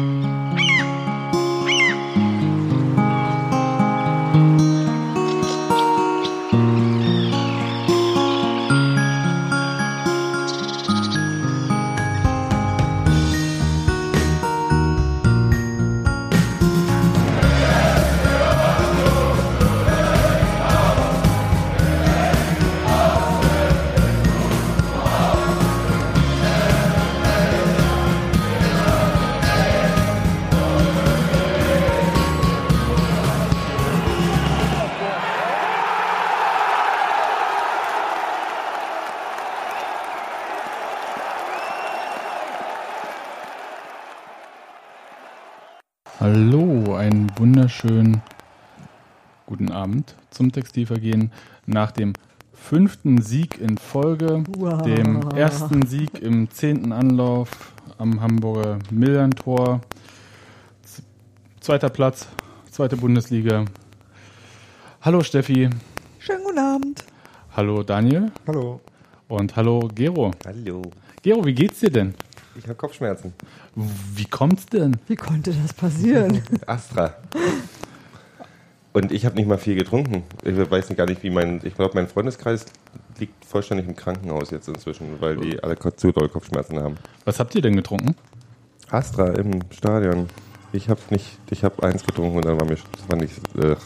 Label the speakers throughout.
Speaker 1: Hallo, wunderschönen guten Abend zum Textilvergehen nach dem fünften Sieg in Folge,
Speaker 2: Wow.
Speaker 1: dem ersten Sieg im zehnten Anlauf am Hamburger Millern-Tor. Zweiter Platz, zweite Bundesliga. Hallo Steffi,
Speaker 2: Schönen guten Abend.
Speaker 1: hallo Daniel
Speaker 3: Hallo.
Speaker 1: und hallo Gero.
Speaker 4: Hallo.
Speaker 1: Gero, wie geht's dir denn?
Speaker 4: Ich habe Kopfschmerzen.
Speaker 1: Wie kommt's denn?
Speaker 2: Wie konnte das passieren?
Speaker 4: Astra. Und ich habe nicht mal viel getrunken. Ich weiß gar nicht, wie mein. Ich glaube, mein Freundeskreis liegt vollständig im Krankenhaus jetzt inzwischen, weil die alle zu doll Kopfschmerzen haben.
Speaker 1: Was habt ihr denn getrunken?
Speaker 4: Astra im Stadion. Ich habe nicht. Ich habe eins getrunken und dann war mir. Das war nicht. Äh,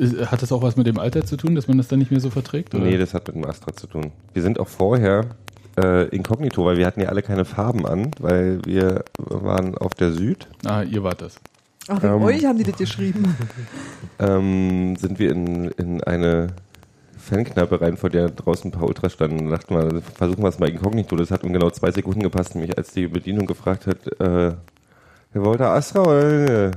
Speaker 1: Äh, Hat das auch was mit dem Alter zu tun, dass man das dann nicht mehr so verträgt? Oder?
Speaker 4: nee, das hat mit dem Astra zu tun. Wir sind auch vorher äh, inkognito, weil wir hatten ja alle keine Farben an, weil wir waren auf der Süd.
Speaker 1: ah, ihr wart das.
Speaker 2: Ach,
Speaker 4: Ähm.
Speaker 2: euch haben die das geschrieben.
Speaker 4: ähm, sind wir in, in eine Fankneipe rein, vor der draußen ein paar Ultras standen. Und dachten wir, versuchen wir es mal inkognito. Das hat um genau zwei Sekunden gepasst, nämlich als die Bedienung gefragt hat, äh, wer wollte Astra oder?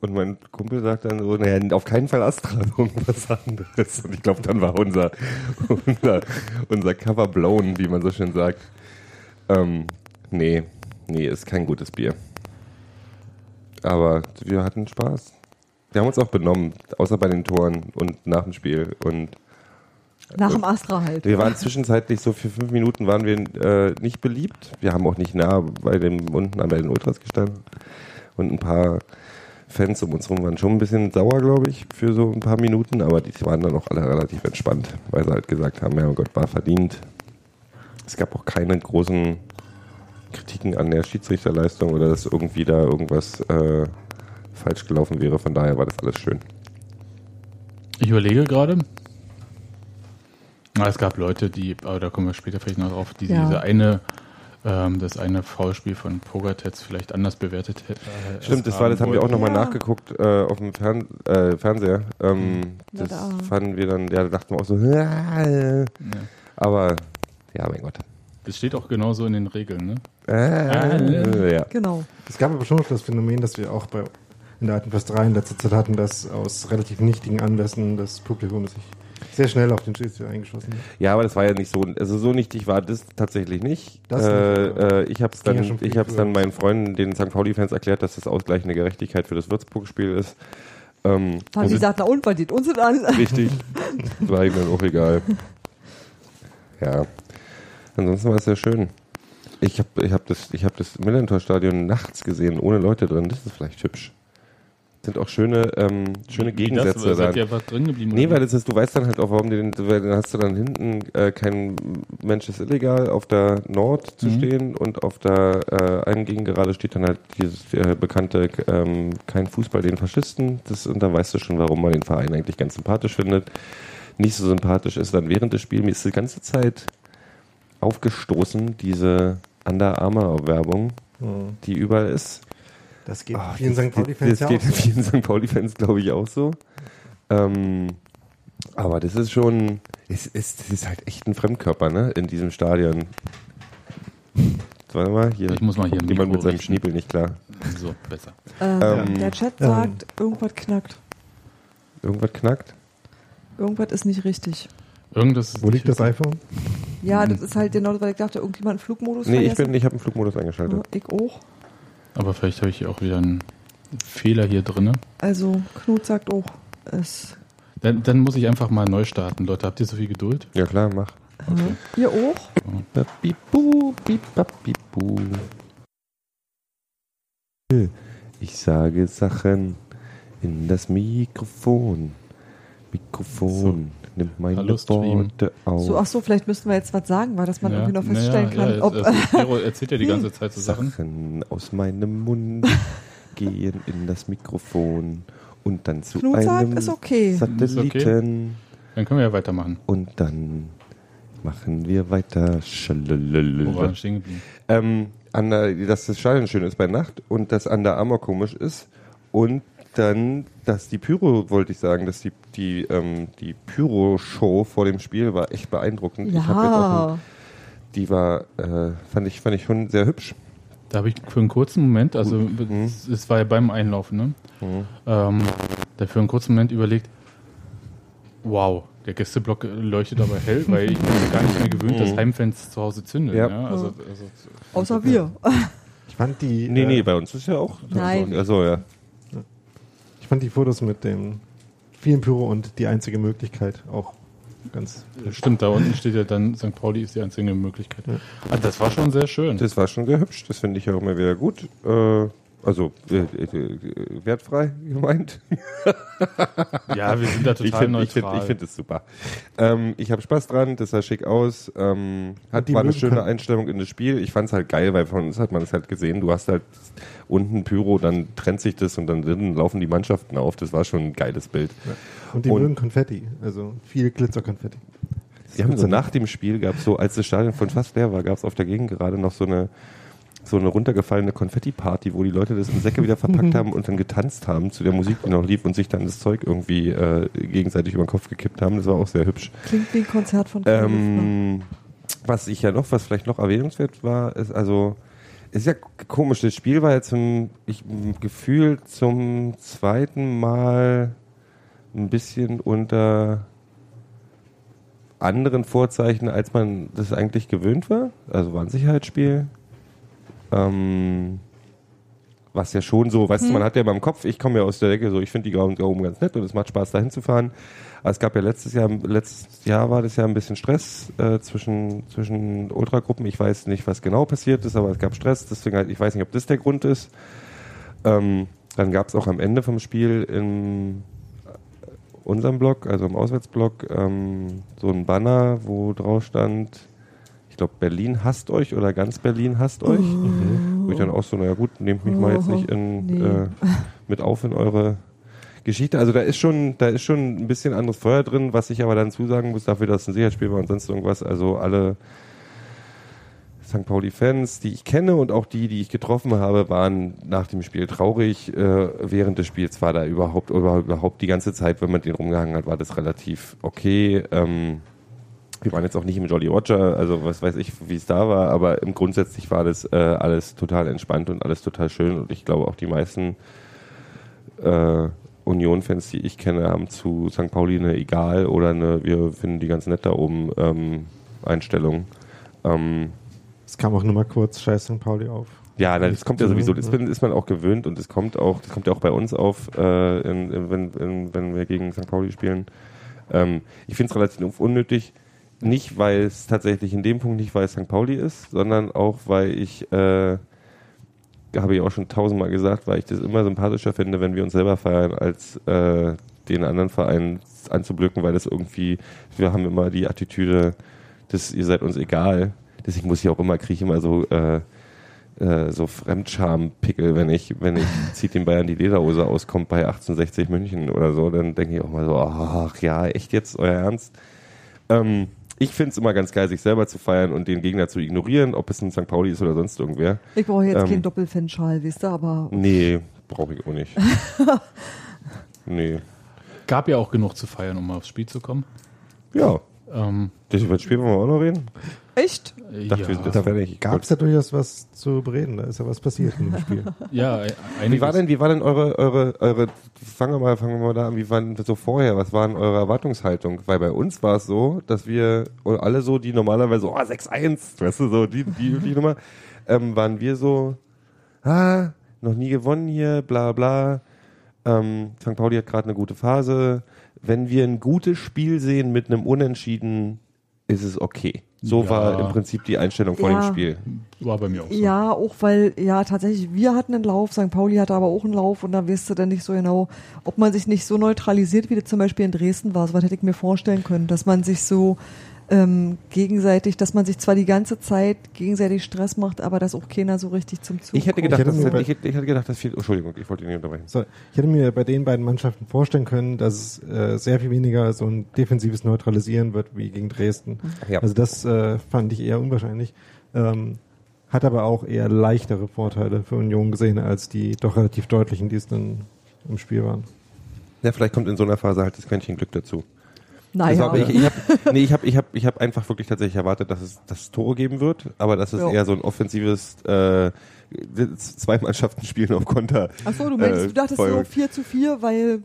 Speaker 4: Und mein Kumpel sagt dann so, naja, auf keinen Fall Astra, irgendwas anderes. Und ich glaube, dann war unser, unser, unser Cover blown, wie man so schön sagt. Ähm, nee, nee, ist kein gutes Bier. Aber wir hatten Spaß. Wir haben uns auch benommen, außer bei den Toren und nach dem Spiel. Und
Speaker 2: Nach dem Astra halt.
Speaker 4: wir waren zwischenzeitlich so für fünf Minuten waren wir äh, nicht beliebt. Wir haben auch nicht nah bei dem unten an bei den Ultras gestanden. Und ein paar Fans um uns rum waren schon ein bisschen sauer, glaube ich, für so ein paar Minuten, aber die waren dann auch alle relativ entspannt, weil sie halt gesagt haben, ja oh Gott, war verdient. Es gab auch keine großen Kritiken an der Schiedsrichterleistung oder dass irgendwie da irgendwas äh, falsch gelaufen wäre. Von daher war das alles schön.
Speaker 1: Ich überlege gerade. Es gab Leute, die, aber da kommen wir später vielleicht noch drauf, die
Speaker 2: Ja.
Speaker 1: diese eine, ähm, das eine Foulspiel von Pogatetz vielleicht anders bewertet hätten.
Speaker 4: Stimmt, das war, das haben wir auch nochmal
Speaker 2: Ja.
Speaker 4: nachgeguckt äh, auf dem Fern äh, Fernseher. Ähm,
Speaker 2: Na
Speaker 4: das
Speaker 2: da.
Speaker 4: fanden wir dann, ja, da dachten wir auch so, äh,
Speaker 1: Ja.
Speaker 4: aber ja, mein Gott.
Speaker 1: Das steht auch genauso in den Regeln, ne?
Speaker 4: Äh, ja.
Speaker 2: Genau.
Speaker 3: Es gab aber schon noch das Phänomen, das wir auch bei in der alten Försterei in letzter Zeit hatten, dass aus relativ nichtigen Anlässen das Publikum sich sehr schnell auf den Schiedsrichter eingeschossen
Speaker 4: ja, aber das war ja nicht so, also so nichtig war das tatsächlich nicht.
Speaker 3: Das
Speaker 4: äh,
Speaker 3: nicht,
Speaker 4: äh, ich habe es dann,
Speaker 3: ja
Speaker 4: ich habe es dann meinen Freunden, den St. Pauli-Fans erklärt, dass das ausgleichende Gerechtigkeit für das Würzburg-Spiel ist. Ähm,
Speaker 2: Haben
Speaker 4: und
Speaker 2: die gesagt, na und, was geht uns das an?
Speaker 4: Richtig. War ihm dann auch egal. Ja. Ansonsten war es sehr schön. Ich habe ich hab das, ich hab das Millantor-Stadion nachts gesehen, ohne Leute drin. Das ist vielleicht hübsch. Sind auch schöne, ähm, schöne
Speaker 1: Wie das?
Speaker 4: Gegensätze
Speaker 1: Seid ihr einfach drin geblieben?
Speaker 4: Nee,
Speaker 1: oder
Speaker 4: weil das ist, du weißt dann halt auch, warum den, weil dann hast du dann hinten äh, kein Mensch ist illegal auf der Nord zu
Speaker 1: Mhm.
Speaker 4: stehen und auf der äh, einen Gegengerade steht dann halt dieses äh, bekannte ähm, kein Fußball den Faschisten. Das, und da weißt du schon, warum man den Verein eigentlich ganz sympathisch findet. Nicht so sympathisch ist dann während des Spiels. Mir ist die ganze Zeit aufgestoßen, diese Under Armour-Werbung, die überall ist.
Speaker 3: Das geht
Speaker 4: Ah,
Speaker 3: vielen
Speaker 4: das-
Speaker 3: St. Pauli-Fans
Speaker 4: Das
Speaker 3: ja
Speaker 4: geht
Speaker 3: auch so.
Speaker 4: vielen St. Pauli-Fans, glaube ich, auch so. Ähm, aber das ist schon, es ist, das ist halt echt ein Fremdkörper, ne, in diesem Stadion. Warte mal, hier
Speaker 1: Ich muss mal hier
Speaker 4: jemand
Speaker 1: Mikro
Speaker 4: mit seinem
Speaker 1: richten.
Speaker 4: Schniepel nicht klar.
Speaker 1: So, besser.
Speaker 2: Ähm,
Speaker 4: Ähm,
Speaker 2: der Chat
Speaker 3: ähm,
Speaker 2: sagt, irgendwas knackt.
Speaker 4: Irgendwas knackt?
Speaker 2: Irgendwas ist nicht richtig.
Speaker 1: Irgendwas ist
Speaker 3: Wo liegt das iPhone?
Speaker 2: Ja, das ist halt genau, weil ich dachte, irgendjemand einen Flugmodus
Speaker 4: Nee, ich
Speaker 2: vergessen.
Speaker 4: bin, ich habe einen Flugmodus eingeschaltet.
Speaker 2: Ich auch.
Speaker 1: Aber vielleicht habe ich auch wieder einen Fehler hier drin.
Speaker 2: Also, Knut sagt auch, es.
Speaker 1: Dann, dann muss ich einfach mal neu starten. Leute, habt ihr so viel Geduld?
Speaker 4: Ja klar, mach.
Speaker 2: Ihr auch?
Speaker 4: Ich sage Sachen in das Mikrofon. Mikrofon nimmt meine
Speaker 1: Hallo.
Speaker 4: Worte auf.
Speaker 2: So, ach so, vielleicht müssten wir jetzt was sagen, weil dass man
Speaker 1: Ja,
Speaker 2: irgendwie noch
Speaker 1: naja,
Speaker 2: feststellen kann,
Speaker 1: ja,
Speaker 2: ob.
Speaker 1: also Piero erzählt ja die ganze Zeit so Sachen.
Speaker 4: Sachen aus meinem Mund gehen in das Mikrofon und dann zu
Speaker 2: Knut sagt,
Speaker 4: einem
Speaker 2: ist okay.
Speaker 4: Satelliten
Speaker 1: Dann können wir ja weitermachen.
Speaker 4: und dann machen wir weiter.
Speaker 1: Wo?
Speaker 4: Ähm, an der, dass das Stadion schön ist bei Nacht und dass Under Armour komisch ist und dann, dass die Pyro, wollte ich sagen, dass die, die, ähm, die Pyro-Show vor dem Spiel war echt beeindruckend. Ich hab jetzt auch
Speaker 2: ja.
Speaker 4: ein, die war, äh, fand ich, fand ich schon sehr hübsch.
Speaker 1: Da habe ich für einen kurzen Moment, also
Speaker 4: Mhm.
Speaker 1: es, es war ja beim Einlaufen, ne? Ähm, da für einen kurzen Moment überlegt, wow, der Gästeblock leuchtet aber hell, weil ich bin gar nicht mehr gewöhnt, dass
Speaker 4: Mhm.
Speaker 1: Heimfans zu Hause zünden.
Speaker 4: Ja.
Speaker 1: Ja. Also, also,
Speaker 2: Außer wir.
Speaker 3: Ich fand die,
Speaker 4: Nee,
Speaker 3: äh,
Speaker 4: nee, bei uns ist ja auch.
Speaker 2: Nein.
Speaker 4: Also, ja.
Speaker 3: Ich fand die Fotos mit dem vielen Pyro und die einzige Möglichkeit auch ganz.
Speaker 1: Stimmt, da unten steht ja dann, St. Pauli ist die einzige Möglichkeit. Ah, das war schon sehr schön.
Speaker 4: Das war schon sehr hübsch, das finde ich auch immer wieder gut. Äh, also äh, äh, wertfrei gemeint.
Speaker 1: Ja, wir sind da
Speaker 4: Ich
Speaker 1: total
Speaker 4: finde ich find,
Speaker 1: neutral.
Speaker 4: ich find es super. Ähm, ich habe Spaß dran, das sah schick aus. Ähm, hat,
Speaker 3: die
Speaker 4: war eine schöne Einstellung in das Spiel. Ich fand es halt geil, weil von uns hat man es halt gesehen. Du hast halt unten Pyro, dann trennt sich das und dann drinnen laufen die Mannschaften auf. Das war schon ein geiles Bild.
Speaker 3: Und die
Speaker 4: Und-
Speaker 3: mögen Konfetti, also viel Glitzerkonfetti.
Speaker 4: Wir haben so nach dem Spiel gab so, als das Stadion von fast leer war, gab es auf der Gegend gerade noch so eine so eine runtergefallene Konfetti-Party, wo die Leute das in Säcke wieder verpackt haben und dann getanzt haben zu der Musik, die noch lief und sich dann das Zeug irgendwie äh, gegenseitig über den Kopf gekippt haben. Das war auch sehr hübsch.
Speaker 2: Klingt wie ein Konzert von Karl.
Speaker 4: Ähm, was ich ja noch, was vielleicht noch erwähnenswert war, ist also, ist ja komisch, das Spiel war ja zum, ich, gefühlt zum zweiten Mal ein bisschen unter anderen Vorzeichen, als man das eigentlich gewöhnt war. Also war ein Sicherheitsspiel. Ähm, was ja schon so, weißt du, man hat ja immer im Kopf, ich komme ja aus der Decke, so ich finde die da oben ganz nett und es macht Spaß, da hinzufahren. Aber es gab ja letztes Jahr, letztes Jahr war das ja ein bisschen Stress äh, zwischen, zwischen Ultragruppen. Ich weiß nicht, was genau passiert ist, aber es gab Stress, deswegen halt, ich weiß nicht, ob das der Grund ist. Ähm, dann gab es auch am Ende vom Spiel in unserem Blog, also im Auswärtsblog, ähm, so ein Banner, wo drauf stand, ich glaube, Berlin hasst euch oder ganz Berlin hasst euch. Wo ich dann auch so, naja gut, nehmt mich mal jetzt nicht in,
Speaker 2: Nee.
Speaker 4: äh, mit auf in eure Geschichte. Also da ist schon, da ist schon ein bisschen anderes Feuer drin, was ich aber dann zusagen muss, dafür, dass es ein Sicherheitsspiel war und sonst irgendwas. Also alle St. Pauli-Fans, die ich kenne und auch die, die ich getroffen habe, waren nach dem Spiel traurig. Äh, während des Spiels war da überhaupt, über- überhaupt die ganze Zeit, wenn man den rumgehangen hat, war das relativ okay. Ähm, wir waren jetzt auch nicht im Jolly Roger, also was weiß ich, wie es da war, aber im grundsätzlich war das äh, alles total entspannt und alles total schön und ich glaube auch die meisten äh, Union-Fans, die ich kenne, haben zu St. Pauli eine egal oder eine, wir finden die ganz nett da oben ähm, Einstellung. Ähm,
Speaker 3: Es kam auch nur mal kurz Scheiß St. Pauli auf.
Speaker 4: ja, das kommt ja sowieso, das bin- ist man auch gewöhnt und das kommt auch, das kommt ja auch bei uns auf, äh, in, in, wenn, in, wenn wir gegen St. Pauli spielen. Ähm, ich finde es relativ unnötig, nicht weil es tatsächlich in dem Punkt nicht, weil es St. Pauli ist, sondern auch weil ich, äh, habe ich auch schon tausendmal gesagt, weil ich das immer sympathischer finde, wenn wir uns selber feiern, als äh, den anderen Verein anzublöcken, weil das irgendwie, wir haben immer die Attitüde, dass ihr seid uns egal. Deswegen muss ich auch immer, kriege ich immer so äh, äh, so Fremdscham-Pickel, wenn ich, wenn ich zieht den Bayern die Lederhose aus, kommt bei 1860 München oder so, dann denke ich auch mal so, ach ja, echt jetzt, euer Ernst? Ähm, ich finde es immer ganz geil, sich selber zu feiern und den Gegner zu ignorieren, ob es ein St. Pauli ist oder sonst irgendwer.
Speaker 2: Ich brauche jetzt
Speaker 4: ähm,
Speaker 2: keinen Doppelfanschal, weißt du, aber
Speaker 4: Nee, brauche ich auch nicht. nee.
Speaker 1: Gab ja auch genug zu feiern, um mal aufs Spiel zu kommen.
Speaker 4: Ja,
Speaker 1: Ähm,
Speaker 4: das über das Spiel wollen wir auch noch reden.
Speaker 2: echt?
Speaker 4: Dachte,
Speaker 1: ja,
Speaker 4: wäre nicht.
Speaker 3: Gab es ja durchaus was zu bereden, da ist ja was passiert in dem Spiel.
Speaker 1: ja,
Speaker 4: Wie
Speaker 1: einiges.
Speaker 4: war denn, wie war denn eure, eure, eure, fangen wir mal, fangen wir mal da an, wie waren das so vorher, was waren eure Erwartungshaltung? Weil bei uns war es so, dass wir alle so, die normalerweise so, oh, 6-1, weißt du, so, die, die übliche Nummer, ähm, waren wir so, ah, noch nie gewonnen hier, bla, bla, ähm, St. Pauli hat gerade eine gute Phase, wenn wir ein gutes Spiel sehen mit einem Unentschieden, ist es okay. So
Speaker 1: Ja.
Speaker 4: war im Prinzip die Einstellung vor
Speaker 2: Ja.
Speaker 4: dem Spiel.
Speaker 1: War bei mir auch so.
Speaker 2: Ja, auch weil, ja, tatsächlich, wir hatten einen Lauf, St. Pauli hatte aber auch einen Lauf und da weißt du dann nicht so genau, ob man sich nicht so neutralisiert, wie das zum Beispiel in Dresden war. So was hätte ich mir vorstellen können, dass man sich so ähm, gegenseitig, dass man sich zwar die ganze Zeit gegenseitig Stress macht, aber dass auch keiner so richtig zum Zug
Speaker 4: Ich hätte
Speaker 2: kommt.
Speaker 4: gedacht,
Speaker 3: Ich hätte bei-
Speaker 4: ich, hätte, ich hätte gedacht, dass viel. Entschuldigung, ich wollte ihn nicht unterbrechen.
Speaker 3: So, ich hätte mir bei den beiden Mannschaften vorstellen können, dass es äh, sehr viel weniger so ein defensives Neutralisieren wird wie gegen Dresden.
Speaker 4: Ja.
Speaker 3: Also das äh, fand ich eher unwahrscheinlich. Ähm, hat aber auch eher leichtere Vorteile für Union gesehen als die doch relativ deutlichen, die es dann im Spiel waren.
Speaker 4: Ja, vielleicht kommt in so einer Phase halt das Quäntchen Glück dazu.
Speaker 2: Naja,
Speaker 4: Also, aber ich, ich habe nee, ich hab, ich hab, ich hab einfach wirklich tatsächlich erwartet, dass es, dass es Tore geben wird, aber dass es
Speaker 2: Ja.
Speaker 4: eher so ein offensives äh, zwei Mannschaften spielen auf Konter.
Speaker 2: Achso, du meinst,
Speaker 4: äh,
Speaker 2: du dachtest so 4 zu 4, weil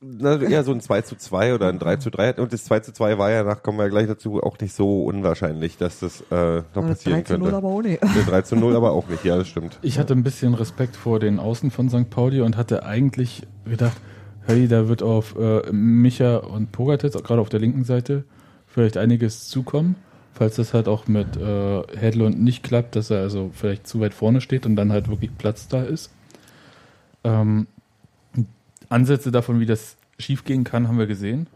Speaker 4: Na, eher so ein 2 zu 2 oder ein 3 zu 3. Und das 2 zu 2 war ja, nach kommen wir ja gleich dazu, auch nicht so unwahrscheinlich, dass das äh, noch
Speaker 2: äh,
Speaker 4: passieren
Speaker 2: 3 zu 0
Speaker 4: könnte.
Speaker 2: aber auch nicht.
Speaker 4: Nee, 3 zu 0 aber auch nicht, ja, das stimmt.
Speaker 1: Ich hatte ein bisschen Respekt vor den Außen von St. Pauli und hatte eigentlich gedacht, hey, da wird auf äh, Micha und Pogatetz, gerade auf der linken Seite, vielleicht einiges zukommen. Falls das halt auch mit äh, Hedlund nicht klappt, dass er also vielleicht zu weit vorne steht und dann halt wirklich Platz da ist. Ähm, Ansätze davon, wie das schiefgehen kann, haben wir gesehen.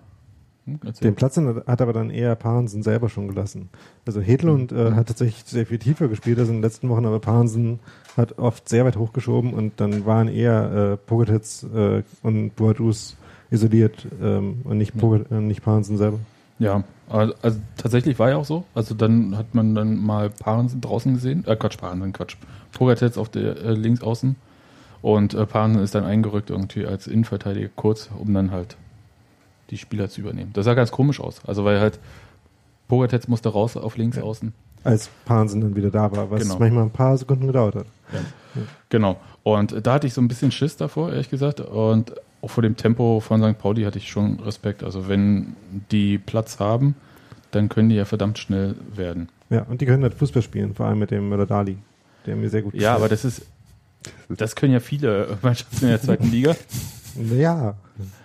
Speaker 1: Hm, erzähl.
Speaker 3: Den Platz hat aber dann eher Parensen selber schon gelassen. Also Hedlund äh, hat tatsächlich sehr viel tiefer gespielt als in den letzten Wochen, aber Parensen hat oft sehr weit hochgeschoben und dann waren eher äh, Pogatetz äh, und Boadus isoliert ähm, und nicht, Pogat äh, nicht Parensen selber.
Speaker 1: Ja, also, also tatsächlich war ja auch so. Also dann hat man dann mal Parensen draußen gesehen. Äh, Quatsch, Parensen, Quatsch. Pogatetz auf der äh, links außen. Und äh, Parensen ist dann eingerückt irgendwie als Innenverteidiger kurz, um dann halt die Spieler zu übernehmen. Das sah ganz komisch aus. Also weil halt Pogatetz musste raus auf links außen.
Speaker 3: Als Parensen dann wieder da war, was
Speaker 1: Genau.
Speaker 3: manchmal ein paar Sekunden gedauert hat.
Speaker 1: Genau. Und da hatte ich so ein bisschen Schiss davor, ehrlich gesagt. Und auch vor dem Tempo von St. Pauli hatte ich schon Respekt. Also wenn die Platz haben, dann können die ja verdammt schnell werden.
Speaker 3: Ja, und die können halt Fußball spielen, vor allem mit dem Möller-Dali, der mir sehr gut
Speaker 1: Ja, aber
Speaker 3: gefällt.
Speaker 1: das ist, das können ja viele Mannschaften in der zweiten Liga.
Speaker 3: Ja,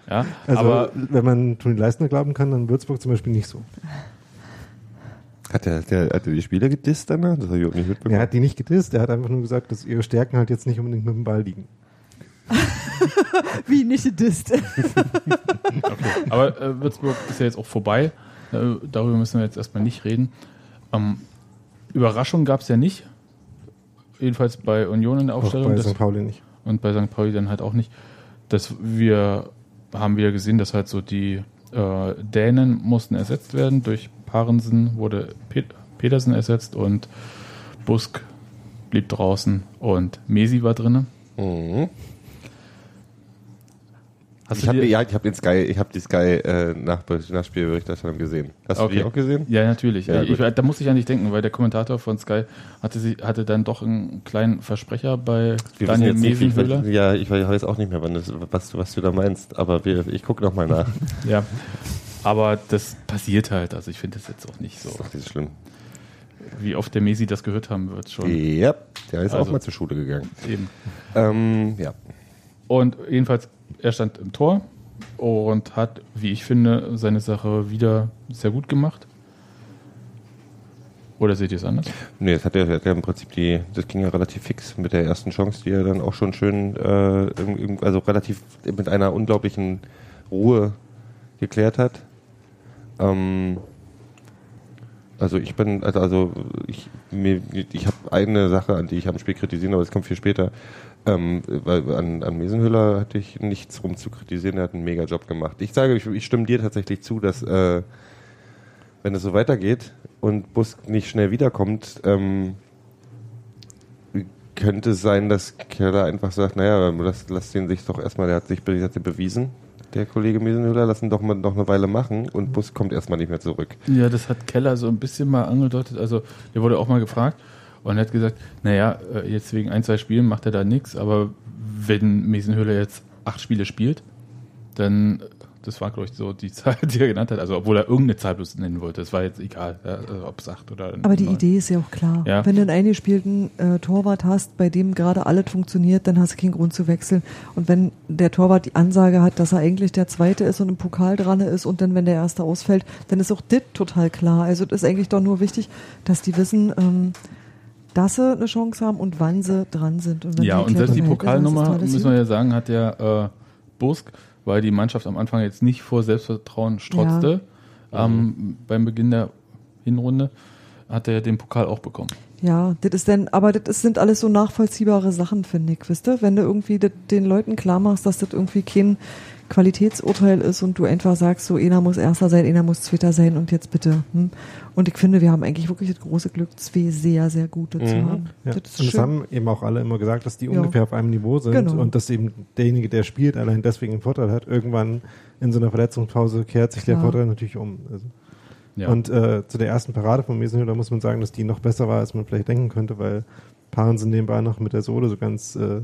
Speaker 1: Ja,
Speaker 3: also
Speaker 1: aber
Speaker 3: wenn man Toni Leistner glauben kann, dann Würzburg zum Beispiel nicht so.
Speaker 4: Hat der, der, hat der die Spieler gedisst danach? Das habe ich auch nicht mitbekommen.
Speaker 3: Er hat die nicht gedisst, er hat einfach nur gesagt, dass ihre Stärken halt jetzt nicht unbedingt mit dem Ball liegen.
Speaker 2: Wie nicht gedisst.
Speaker 1: aber äh, Würzburg ist ja jetzt auch vorbei. Äh, darüber müssen wir jetzt erstmal nicht reden. Ähm, Überraschung gab es ja nicht. Jedenfalls bei Union in der
Speaker 3: Auch
Speaker 1: Aufstellung.
Speaker 3: bei
Speaker 1: Das,
Speaker 3: St. Pauli nicht.
Speaker 1: und bei St. Pauli dann halt auch nicht. Dass wir haben wieder gesehen, dass halt so die äh, Dänen mussten ersetzt werden. Durch Parensen wurde Pet Petersen ersetzt und Busk blieb draußen und Mesi war drinne.
Speaker 4: Mhm.
Speaker 1: Hast
Speaker 4: Ich habe ja, ich habe den Sky, ich habe die Sky äh, nach, Nachspielberichterstattung gesehen. Hast du die auch gesehen?
Speaker 1: Ja, natürlich.
Speaker 4: Ja,
Speaker 1: ich, da musste ich an dich denken, weil der Kommentator von Sky hatte, sie, hatte dann doch einen kleinen Versprecher bei
Speaker 4: Wir
Speaker 1: Daniel Mesenhöhler.
Speaker 4: ja, ich weiß auch nicht mehr, das, was, du- was du da meinst, aber wir, ich gucke noch mal nach.
Speaker 1: Ja. Aber das passiert halt. Also ich finde das jetzt auch nicht so.
Speaker 4: Das ist doch nicht schlimm.
Speaker 1: Wie oft der Mesi das gehört haben wird schon.
Speaker 4: Ja, der ist auch
Speaker 1: Also-
Speaker 4: mal zur Schule gegangen.
Speaker 1: Eben.
Speaker 4: Ähm, ja.
Speaker 1: Und jedenfalls, er stand im Tor und hat, wie ich finde, seine Sache wieder sehr gut gemacht. Oder seht ihr es anders?
Speaker 4: Nee, das hat er, hat er im Prinzip die, das ging ja relativ fix mit der ersten Chance, die er dann auch schon schön, äh, im- im- also relativ mit einer unglaublichen Ruhe geklärt hat. Ähm, also ich bin, also, also ich, ich habe eine Sache, an die ich am Spiel kritisieren, aber das kommt viel später. Ähm, weil an, an Mesenhüller hatte ich nichts rum zu kritisieren, er hat einen mega Job gemacht. Ich sage, ich, ich stimme dir tatsächlich zu, dass äh, wenn es so weitergeht und Busk nicht schnell wiederkommt, ähm, könnte es sein, dass Keller einfach sagt, naja, lass, lass den sich doch erstmal, der hat sich der hat sich bewiesen, der Kollege Mesenhüller, lass ihn doch mal noch eine Weile machen und Busk kommt erstmal nicht mehr zurück.
Speaker 1: Ja, das hat Keller so ein bisschen mal angedeutet. Also, der wurde auch mal gefragt und er hat gesagt, naja, äh, jetzt wegen ein, zwei Spielen macht er da nichts, aber wenn Mesenhöhler jetzt acht Spiele spielt, dann das war, glaube ich, so die Zahl, die er genannt hat. Also, obwohl er irgendeine Zahl bloß nennen wollte. Das war jetzt egal, ja, also ob es acht oder
Speaker 2: Aber die
Speaker 1: neun.
Speaker 2: Idee ist ja auch klar.
Speaker 1: Ja.
Speaker 2: Wenn du einen eingespielten äh, Torwart hast, bei dem gerade alles funktioniert, dann hast du keinen Grund zu wechseln. Und wenn der Torwart die Ansage hat, dass er eigentlich der Zweite ist und im Pokal dran ist und dann, wenn der Erste ausfällt, dann ist auch das total klar. Also das ist eigentlich doch nur wichtig, dass die wissen, ähm, dass sie eine Chance haben und wann sie dran sind. Und
Speaker 1: Ja, und selbst die Pokalnummer, müssen wir ja sagen, hat ja äh, Busk, weil die Mannschaft am Anfang jetzt nicht vor Selbstvertrauen strotzte, ähm, beim Beginn der Hinrunde, hat er ja den Pokal auch bekommen.
Speaker 2: Ja, das ist denn, aber das sind alles so nachvollziehbare Sachen, finde ich, wisst ihr? Wenn du irgendwie das den Leuten klar machst, dass das irgendwie kein Qualitätsurteil ist und du einfach sagst, so einer muss Erster sein, einer muss Zweiter sein und jetzt bitte. Hm? Und ich finde, wir haben eigentlich wirklich das große Glück, zwei sehr, sehr gute zu
Speaker 4: Mhm.
Speaker 2: haben.
Speaker 3: Ja.
Speaker 2: Das
Speaker 3: das haben eben auch alle immer gesagt, dass die
Speaker 2: Ja.
Speaker 3: ungefähr auf einem Niveau sind
Speaker 2: Genau.
Speaker 3: und dass eben derjenige, der spielt, allein deswegen einen Vorteil hat. Irgendwann in so einer Verletzungspause kehrt sich der
Speaker 2: Klar.
Speaker 3: Vorteil natürlich um. Also.
Speaker 1: Ja.
Speaker 3: Und äh, zu der ersten Parade von Mesenhöhl, da muss man sagen, dass die noch besser war, als man vielleicht denken könnte, weil Parensen nebenbei noch mit der Sohle so ganz äh,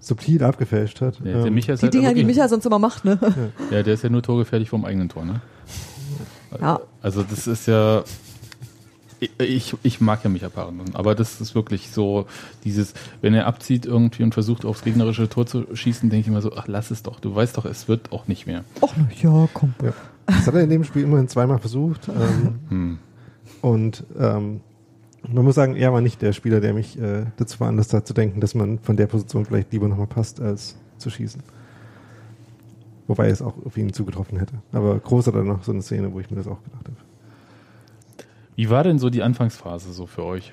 Speaker 3: subtil abgefälscht hat.
Speaker 1: ja, der
Speaker 3: Ähm,
Speaker 1: Micha ist
Speaker 2: Die
Speaker 1: halt
Speaker 2: Dinger, die Micha sonst immer macht, ne?
Speaker 1: Ja, der ist ja nur torgefährlich vom eigenen Tor, ne?
Speaker 2: Ja.
Speaker 1: Also das ist ja. Ich, ich, mag ja Micha Parensen, aber das ist wirklich so, dieses, wenn er abzieht irgendwie und versucht aufs gegnerische Tor zu schießen, denke ich immer so, ach lass es doch, du weißt doch, es wird auch nicht mehr.
Speaker 2: Ach, na ja, komm.
Speaker 3: Ja. Das hat er in dem Spiel immerhin zweimal versucht. Ähm,
Speaker 1: Hm.
Speaker 3: und ähm, man muss sagen, er war nicht der Spieler, der mich äh, dazu veranlasst hat, zu denken, dass man von der Position vielleicht lieber nochmal passt, als zu schießen. Wobei es auch auf ihn zugetroffen hätte. Aber Groß hat dann noch so eine Szene, wo ich mir das auch gedacht habe.
Speaker 1: Wie war denn so die Anfangsphase so für euch?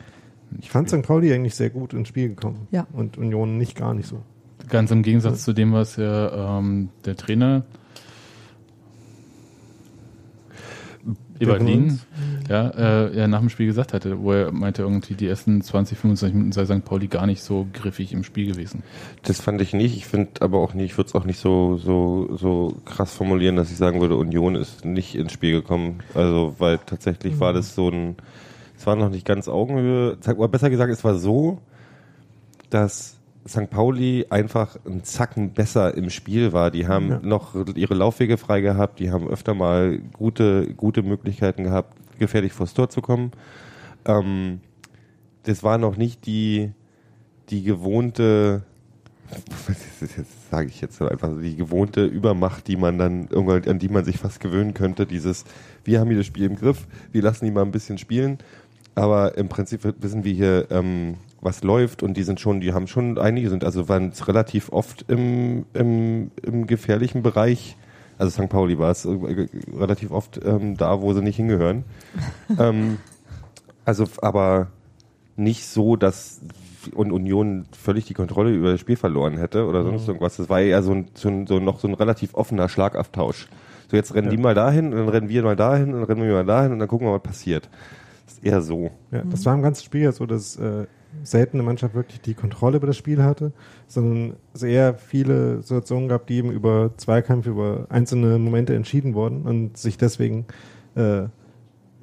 Speaker 3: Ich fand St. Pauli eigentlich sehr gut ins Spiel gekommen.
Speaker 2: Ja.
Speaker 3: Und Union nicht gar nicht so.
Speaker 1: Ganz im Gegensatz zu dem, was ja ähm, der Trainer Eberlin ja, äh, ja, nach dem Spiel gesagt hatte, wo er meinte, irgendwie die ersten 20, 25 Minuten sei St. Pauli gar nicht so griffig im Spiel gewesen.
Speaker 4: Das fand ich nicht. Ich finde aber auch nicht, ich würde es auch nicht so, so, so krass formulieren, dass ich sagen würde, Union ist nicht ins Spiel gekommen. Also, weil tatsächlich war das so ein, es war noch nicht ganz Augenhöhe. Oder besser gesagt, es war so, dass St. Pauli einfach einen Zacken besser im Spiel war. Die haben
Speaker 3: Ja.
Speaker 4: noch ihre Laufwege frei gehabt, die haben öfter mal gute, gute Möglichkeiten gehabt, gefährlich vors Tor zu kommen. Ähm, das war noch nicht die, die gewohnte, sage ich jetzt einfach, die gewohnte Übermacht, die man dann irgendwann, an die man sich fast gewöhnen könnte. Dieses, wir haben hier das Spiel im Griff, wir lassen die mal ein bisschen spielen, aber im Prinzip wissen wir hier, ähm, was läuft und die sind schon, die haben schon, einige sind, also waren es relativ oft im, im, im gefährlichen Bereich. Also St. Pauli war es äh, relativ oft ähm, da, wo sie nicht hingehören. ähm, also, aber nicht so, dass und Union völlig die Kontrolle über das Spiel verloren hätte oder sonst irgendwas. Das war eher so, ein, so, ein, so noch so ein relativ offener Schlagabtausch. So, jetzt rennen
Speaker 3: Ja.
Speaker 4: die mal dahin und dann rennen wir mal dahin und dann rennen wir mal dahin und dann gucken wir, was passiert. Das ist eher so.
Speaker 3: Ja, das war im ganzen Spiel ja so, dass äh, selten eine Mannschaft wirklich die Kontrolle über das Spiel hatte, sondern es eher viele Situationen gab, die eben über Zweikämpfe, über einzelne Momente entschieden wurden und sich deswegen äh,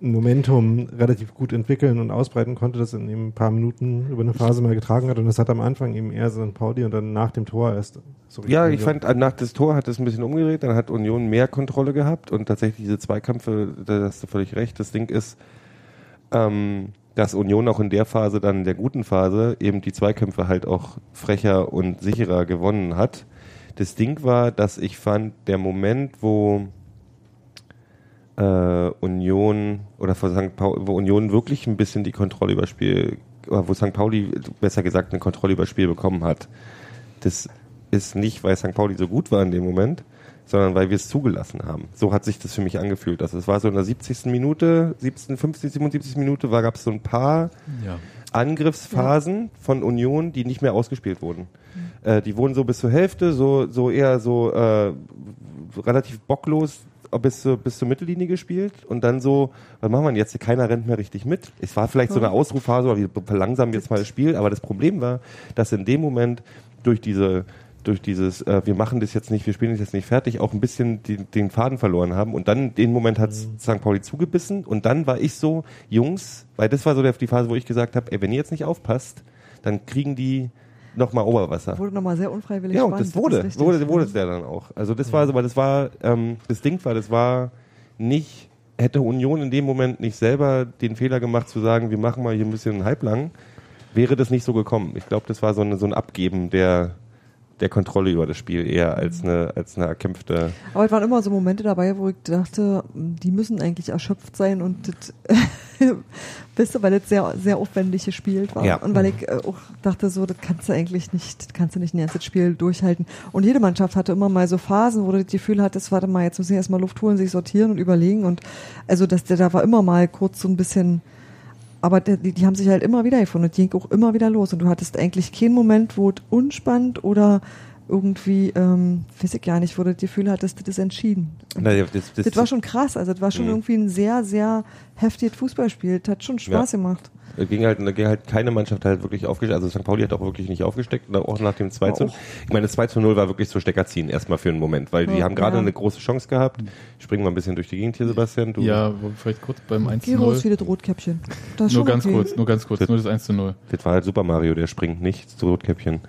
Speaker 3: ein Momentum relativ gut entwickeln und ausbreiten konnte, das in eben ein paar Minuten über eine Phase mal getragen hat. Und das hat am Anfang eben eher St. Pauli und dann nach dem Tor erst so
Speaker 4: Ja, ich fand, nach das Tor hat es ein bisschen umgedreht, dann hat Union mehr Kontrolle gehabt und tatsächlich diese Zweikämpfe, da hast du völlig recht, das Ding ist, ähm, dass Union auch in der Phase, dann in der guten Phase, eben die Zweikämpfe halt auch frecher und sicherer gewonnen hat. Das Ding war, dass ich fand, der Moment, wo äh, Union oder vor St. Pauli, wo Union wirklich ein bisschen die Kontrolle über Spiel, oder wo St. Pauli besser gesagt eine Kontrolle über Spiel bekommen hat, das ist nicht, weil St. Pauli so gut war in dem Moment, sondern weil wir es zugelassen haben. So hat sich das für mich angefühlt. Also es war so in der 70. Minute, 70., 50., 77. Minute, war gab es so ein paar
Speaker 1: Ja.
Speaker 4: Angriffsphasen von Union, die nicht mehr ausgespielt wurden. Äh, die wurden so bis zur Hälfte, so, so eher so äh, relativ bocklos bis zur, bis zur Mittellinie gespielt und dann so, was machen wir denn jetzt? Keiner rennt mehr richtig mit. Es war vielleicht so eine Ausrufphase, oder wir verlangsamen jetzt mal das Spiel, aber das Problem war, dass in dem Moment durch diese durch dieses, äh, wir machen das jetzt nicht, wir spielen das jetzt nicht fertig, auch ein bisschen die, den Faden verloren haben. Und dann, den Moment hat St. Pauli zugebissen. Und dann war ich so, Jungs, weil das war so der, die Phase, wo ich gesagt habe, ey, wenn ihr jetzt nicht aufpasst, dann kriegen die nochmal Oberwasser.
Speaker 2: Wurde nochmal sehr unfreiwillig
Speaker 4: Ja,
Speaker 2: spannend.
Speaker 4: das wurde,
Speaker 2: richtig.
Speaker 4: wurde, wurde es ja dann auch. Also das war, aber das war, ähm, das Ding war, das war nicht, hätte Union in dem Moment nicht selber den Fehler gemacht zu sagen, wir machen mal hier ein bisschen halblang, wäre das nicht so gekommen. Ich glaube, das war so, eine, so ein Abgeben der, der Kontrolle über das Spiel eher als eine, als eine erkämpfte.
Speaker 2: Aber es waren immer so Momente dabei, wo ich dachte, die müssen eigentlich erschöpft sein und das, weißt du, weil das sehr, sehr aufwendig gespielt war.
Speaker 4: Ja.
Speaker 2: Und weil ich äh, auch dachte, so, das kannst du eigentlich nicht, das kannst du nicht ein ganzes Spiel durchhalten. Und jede Mannschaft hatte immer mal so Phasen, wo du das Gefühl hattest, warte mal, jetzt müssen wir erstmal Luft holen, sich sortieren und überlegen. Und also, dass der da war immer mal kurz so ein bisschen, aber die, die haben sich halt immer wieder gefunden und die ging auch immer wieder los. Und du hattest eigentlich keinen Moment, wo es unspannend oder irgendwie, ähm, weiß ich gar nicht, wo du das Gefühl hattest, das ist entschieden.
Speaker 4: Na, das, das,
Speaker 2: Das war schon krass, also das war schon
Speaker 4: Mhm.
Speaker 2: irgendwie ein sehr, sehr heftiges Fußballspiel. Das hat schon Spaß gemacht.
Speaker 4: Da ging halt, da ging halt keine Mannschaft halt wirklich aufgesteckt. Also St. Pauli hat auch wirklich nicht aufgesteckt, und auch nach dem 2 zu. Ich meine, das 2 zu 0 war wirklich so Stecker ziehen, erstmal für einen Moment, weil die
Speaker 2: Ja,
Speaker 4: haben gerade
Speaker 2: ja.
Speaker 4: eine große Chance gehabt. Springen wir ein bisschen durch die Gegend hier, Sebastian. Du,
Speaker 1: Ja, vielleicht kurz beim 1 zu
Speaker 2: Giro ist
Speaker 1: 0.
Speaker 2: wie das Rotkäppchen. Das ist
Speaker 1: Nur
Speaker 2: schon
Speaker 1: ganz
Speaker 2: okay.
Speaker 1: kurz, nur ganz kurz, nur das 1 zu 0.
Speaker 4: Das war halt Super Mario, der springt nicht zu Rotkäppchen.